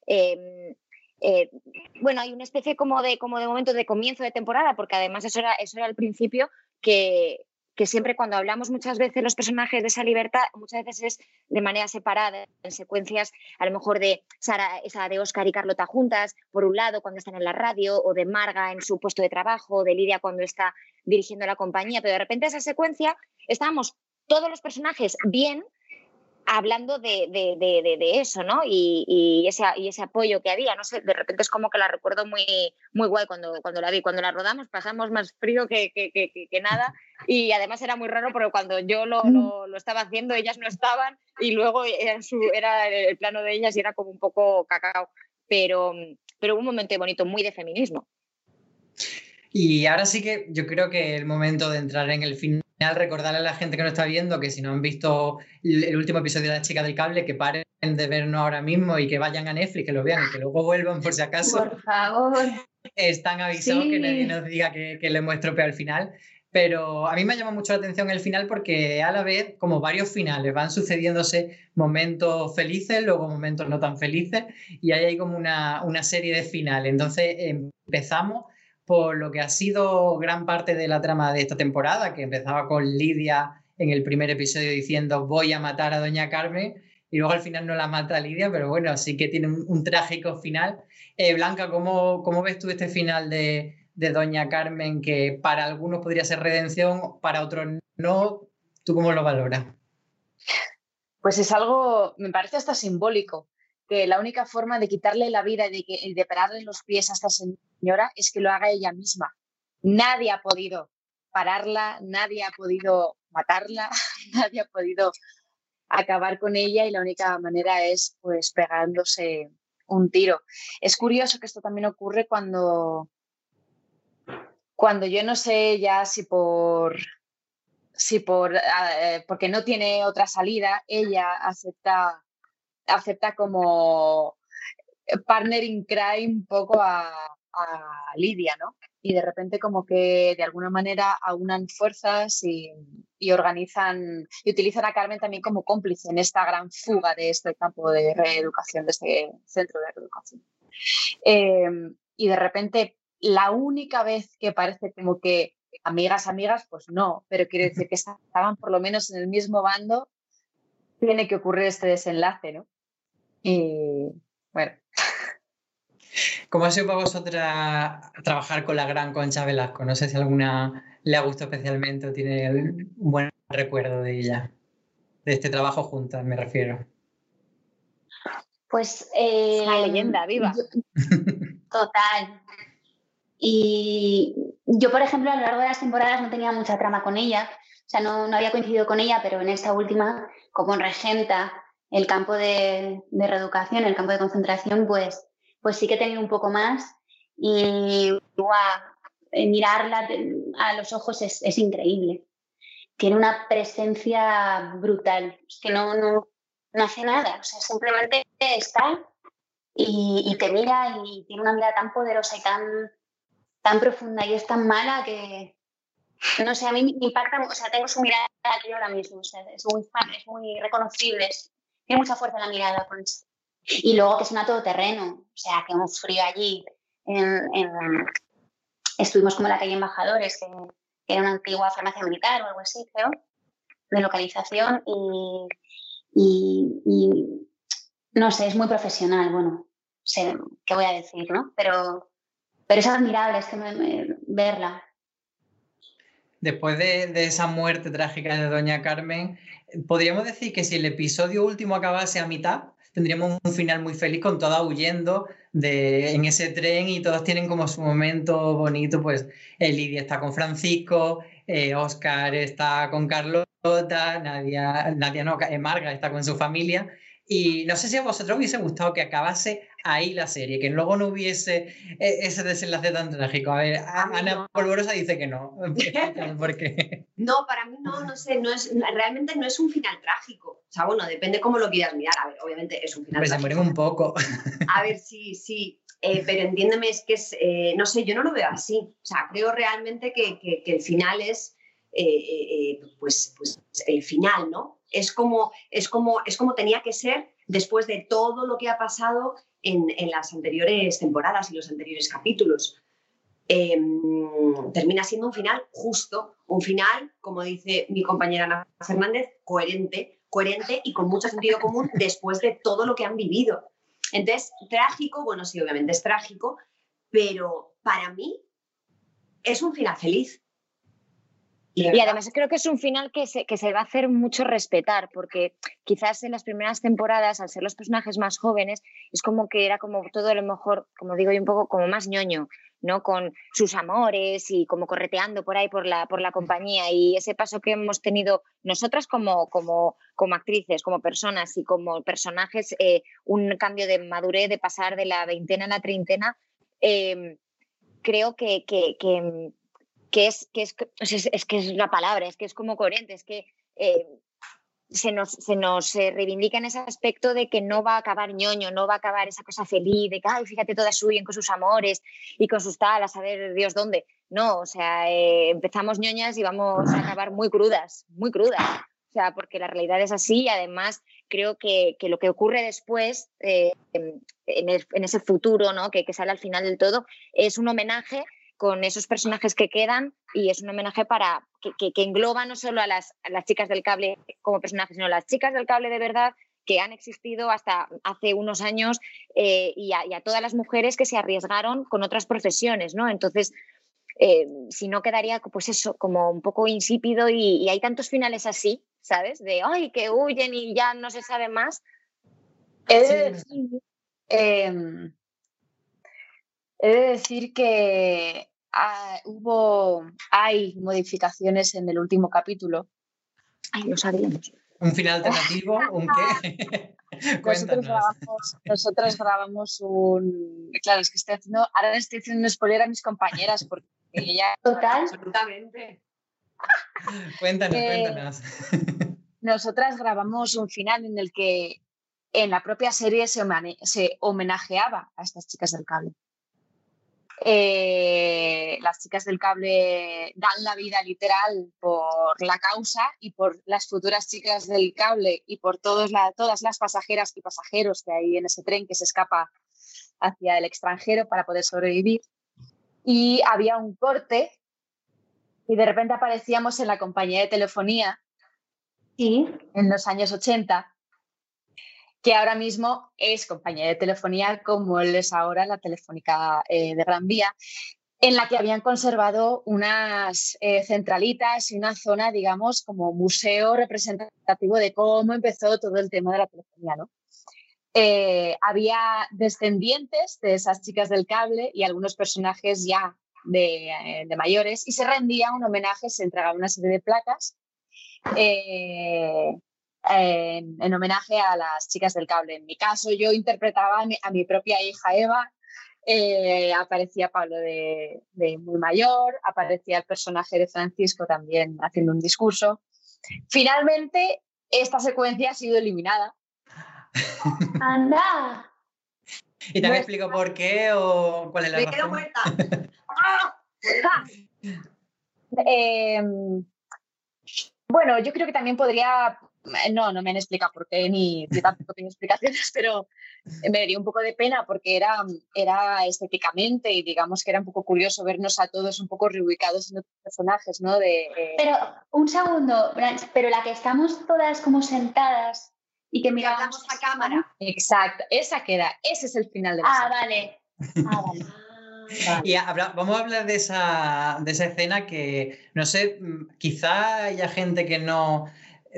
em, eh, bueno, hay una especie como de, como de momento de comienzo de temporada, porque además eso era, eso era el principio que, que siempre cuando hablamos muchas veces los personajes de esa libertad, muchas veces es de manera separada, en secuencias a lo mejor de Sara, esa de Oscar y Carlota juntas, por un lado cuando están en la radio, o de Marga en su puesto de trabajo, o de Lidia cuando está dirigiendo la compañía, pero de repente esa secuencia estábamos todos los personajes bien, hablando de, de, de, de, eso, ¿no? Y, y, ese, y ese apoyo que había, no sé, de repente es como que la recuerdo muy, muy guay cuando, cuando la vi. Cuando la rodamos pasamos más frío que, que, que, que nada y además era muy raro porque cuando yo lo, lo, lo, estaba haciendo ellas no estaban y luego era, su, era el plano de ellas y era como un poco cacao, pero, pero un momento bonito, muy de feminismo. Y ahora sí que yo creo que el momento de entrar en el final recordarle a la gente que nos está viendo que si no han visto el último episodio de La Chica del Cable, que paren de vernos ahora mismo y que vayan a Netflix, que lo vean y que luego vuelvan por si acaso. Por favor. Están avisados que nadie nos diga que, que le hemos estropeado el final. Pero a mí me llama mucho la atención el final porque a la vez, como varios finales, van sucediéndose momentos felices, luego momentos no tan felices, y ahí hay como una, una serie de finales. Entonces empezamos por lo que ha sido gran parte de la trama de esta temporada, que empezaba con Lidia en el primer episodio diciendo voy a matar a Doña Carmen y luego al final no la mata Lidia, pero bueno, sí que tiene un, trágico final. Eh, Blanca, ¿cómo, ¿cómo, ves tú este final de, de, Doña Carmen que para algunos podría ser redención, para otros no? ¿Tú cómo lo valoras? Pues es algo, me parece hasta simbólico que la única forma de quitarle la vida y de, de pararle los pies a esta señora es que lo haga ella misma. Nadie ha podido pararla, nadie ha podido matarla, nadie ha podido acabar con ella y la única manera es pues pegándose un tiro. Es curioso que esto también ocurre cuando, cuando yo no sé ya si por si por eh, porque no tiene otra salida, ella acepta, acepta como partner in crime un poco a, a Lidia, ¿no? y de repente como que de alguna manera aunan fuerzas y, organizan y utilizan a Carmen también como cómplice en esta gran fuga de este campo de reeducación, de este centro de reeducación. Em, y de repente la única vez que parece como que amigas, amigas, pues no, pero quiere decir que estaban por lo menos en el mismo bando, tiene que ocurrir este desenlace, ¿no? Y bueno, ¿Cómo ha sido para vosotras trabajar con la gran Concha Velasco? No sé si alguna le ha gustado especialmente o tiene un buen recuerdo de ella, de este trabajo juntas, me refiero. Pues. Eh, la leyenda, viva. total. Y yo, por ejemplo, a lo largo de las temporadas no tenía mucha trama con ella, o sea, no, no había coincidido con ella, pero en esta última, como regenta el campo de, de reeducación, el campo de concentración, pues pues sí que tenido un poco más y eh, mirarla a los ojos es, increíble. Tiene una presencia brutal, es que no, no, hace nada, o sea, simplemente está y, te mira y tiene una mirada tan poderosa y tan, tan profunda y es tan mala que, no sé, a mí me impacta, o sea, tengo su mirada aquí ahora mismo, o sea, es muy es muy reconocible, tiene mucha fuerza la mirada con eso. Y luego que es una todoterreno, o sea, que hemos frío allí. estuvimos como en la calle Embajadores, que, era una antigua farmacia militar o algo así, creo, de localización. Y, no sé, es muy profesional, bueno, sé qué voy a decir, ¿no? Pero, pero es admirable es que verla. Después de, de, esa muerte trágica de Doña Carmen, ¿podríamos decir que si el episodio último acabase a mitad, tendríamos un final muy feliz con todas huyendo de, en ese tren y todos tienen como su momento bonito, pues eh, Lidia está con Francisco, eh, Oscar está con Carlota, Nadia, Nadia no, eh, Marga está con su familia y no sé si a vosotros hubiese gustado que acabase ahí la serie, que luego no hubiese eh, ese desenlace tan trágico. A ver, Ana Polvorosa dice que no. No, para mí no, no sé, no es, realmente no es un final trágico. O sea, bueno, depende cómo lo quieras mirar. A ver, obviamente es un final trágico. Se mueren un poco. A ver, sí, sí. Eh, pero entiéndeme, es que es, eh, no sé, yo no lo veo así. O sea, creo realmente que, que, el final es, pues, pues el final, ¿no? Es como, es, como, es como tenía que ser después de todo lo que ha pasado en, las anteriores temporadas y los anteriores capítulos. Em, termina siendo un final justo, un final, como dice mi compañera Ana Fernández, coherente, coherente y con mucho sentido común después de todo lo que han vivido. Entonces, trágico, bueno, sí, obviamente es trágico, pero para mí es un final feliz. Y además creo que es un final que se, que se va a hacer mucho respetar, porque quizás en las primeras temporadas, al ser los personajes más jóvenes, es como que era como todo a lo mejor, como digo yo, un poco como más ñoño, ¿no? Con sus amores y como correteando por ahí por la, por la compañía. Y ese paso que hemos tenido nosotras como, como, como actrices, como personas y como personajes, eh, un cambio de madurez, de pasar de la veintena a la treintena, eh, creo que, que, que que es, que es, es, que es la palabra, es que es como coherente, es que eh, se nos, se nos eh, reivindica en ese aspecto de que no va a acabar ñoño, no va a acabar esa cosa feliz de que, ay, fíjate, todas suyen con sus amores y con sus tal, a saber Dios dónde. No, o sea, eh, empezamos ñoñas y vamos a acabar muy crudas, muy crudas. O sea, porque la realidad es así y además creo que, que lo que ocurre después, en, en, ese futuro ¿no? que, que sale al final del todo, es un homenaje con esos personajes que quedan y es un homenaje para que, que, engloba no solo a las, las, chicas del cable como personajes, sino a las chicas del cable de verdad que han existido hasta hace unos años eh, y, a, todas las mujeres que se arriesgaron con otras profesiones, ¿no? Entonces, eh, si no quedaría, pues eso, como un poco insípido y, y, hay tantos finales así, ¿sabes? De, ay, que huyen y ya no se sabe más. De, decir, em, he de decir que ah, hubo, hay modificaciones en el último capítulo. Ay, lo sabíamos. ¿Un final alternativo? ¿Un qué? nosotros, grabamos, nosotros grabamos un. Claro, es que estoy haciendo. Ahora estoy haciendo un spoiler a mis compañeras porque ella. Total. Absolutamente. cuéntanos, cuéntanos. Nosotras grabamos un final en el que en la propia serie se, se homenajeaba a estas chicas del cable. Eh, las chicas del cable dan la vida literal por la causa y por las futuras chicas del cable y por todos todas las pasajeras y pasajeros que hay en ese tren que se escapa hacia el extranjero para poder sobrevivir. Y había un corte y de repente aparecíamos en la compañía de telefonía y en los años 80 que ahora mismo es compañía de telefonía como él es ahora la Telefónica eh, de Gran Vía, en la que habían conservado unas eh, centralitas y una zona, digamos, como museo representativo de cómo empezó todo el tema de la telefonía. ¿no? Eh, había descendientes de esas chicas del cable y algunos personajes ya de, de mayores y se rendía un homenaje, se entregaba una serie de placas en, homenaje a las chicas del cable. En mi caso, yo interpretaba a mi, propia hija Eva, eh, aparecía Pablo de, muy mayor, aparecía el personaje de Francisco también haciendo un discurso. Finalmente, esta secuencia ha sido eliminada. ¡Anda! ¿Y te explico por qué o cuál es la razón? Em, bueno, yo creo que también podría eh, no, no me han explicado por qué, ni yo tampoco tengo explicaciones, pero me daría un poco de pena porque era, era estéticamente y digamos que era un poco curioso vernos a todos un poco reubicados en otros personajes, ¿no? De, eh, Pero, un segundo, pero la que estamos todas como sentadas y que miramos a cámara. Exacto, esa queda, ese es el final de la Ah, vale. Ah, vale. Y vamos a hablar de esa, de esa escena que, no sé, mm, quizá haya gente que no,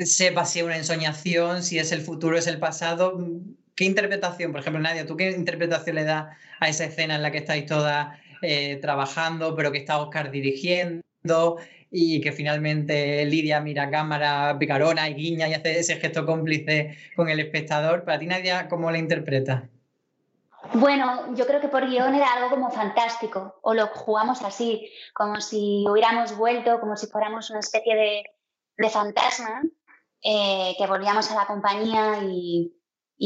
sepa si es una ensoñación, si es el futuro, es el pasado. ¿Qué interpretación, por ejemplo, Nadia, tú qué interpretación le das a esa escena en la que estáis todas eh, trabajando, pero que está Oscar dirigiendo y que finalmente Lidia mira a cámara picarona y guiña y hace ese gesto cómplice con el espectador? Para ti, Nadia, ¿cómo la interpretas? Bueno, yo creo que por guion era algo como fantástico, o lo jugamos así, como si hubiéramos vuelto, como si fuéramos una especie de, de fantasma eh, que volvíamos a la compañía y,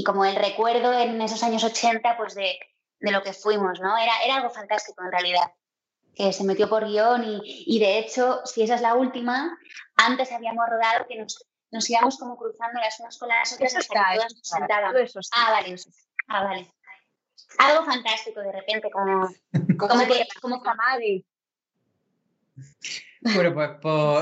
como el recuerdo en esos años 80 pues de, lo que fuimos, ¿no? Era, era algo fantástico en realidad, que se metió por guion y, de hecho, si esa es la última, antes habíamos rodado que nos, nos íbamos como cruzando las unas con las otras hasta todas nos Ah, vale. Ah, vale. Algo fantástico de repente, como, como, que, como bueno, pues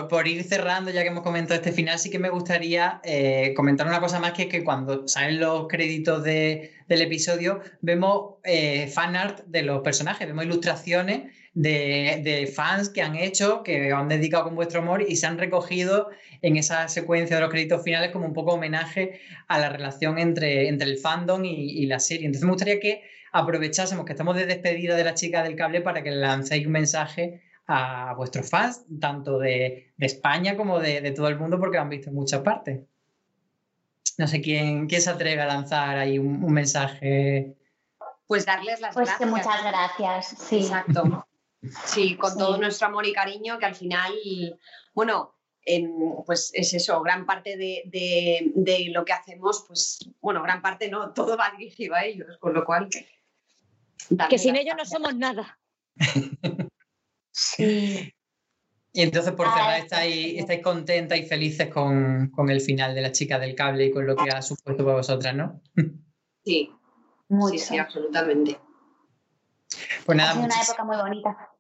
por, ir cerrando, ya que hemos comentado este final, sí que me gustaría eh, comentar una cosa más, que es que cuando salen los créditos del episodio, vemos eh, fan art de los personajes, vemos ilustraciones de, fans que han hecho, que han dedicado con vuestro amor y se han recogido en esa secuencia de los créditos finales como un poco homenaje a la relación entre, entre el fandom y, y la serie. Entonces me gustaría que aprovechásemos que estamos de despedida de la chica del cable para que le lancéis un mensaje a vuestros fans, tanto de, España como de, todo el mundo, porque lo han visto en muchas partes. No sé quién, quién se atreve a lanzar ahí un, mensaje. Pues darles las pues gracias. Que muchas gracias, sí. Exacto. Sí, con todo nuestro amor y cariño, que al final, bueno, pues es eso, gran parte de, lo que hacemos, pues bueno, gran parte no, todo va dirigido a ellos, con lo cual... Que sin ellos no somos nada. Sí. Y entonces, por cerrar, estáis, estáis contentas y felices con, el final de La Chica del Cable y con lo que ha supuesto para vosotras, ¿no? Sí, Muy sí, absolutamente. Pues nada, ha sido una época muy bonita.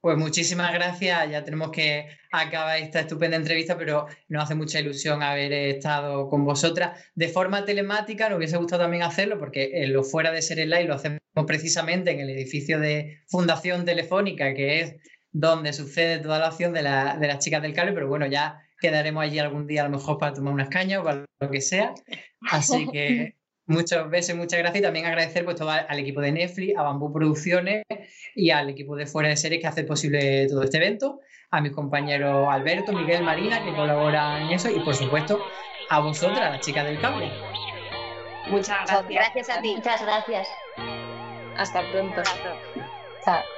Pues muchísimas gracias. Ya tenemos que acabar esta estupenda entrevista, pero nos hace mucha ilusión haber estado con vosotras de forma telemática. Nos hubiese gustado también hacerlo porque en lo fuera de ser live lo hacemos precisamente en el edificio de Fundación Telefónica, que es donde sucede toda la acción de, la, de las chicas del cable, pero bueno, ya quedaremos allí algún día a lo mejor para tomar unas cañas o para lo que sea. Así que Muchas veces, muchas gracias y también agradecer pues, todo al equipo de Netflix, a Bambú Producciones y al equipo de Fuera de Series que hace posible todo este evento, a mis compañeros Alberto, Miguel, Marina que colaboran en eso y por supuesto a vosotras, las chicas del cable. Muchas gracias. Gracias a ti. Muchas gracias. Hasta pronto. Chao.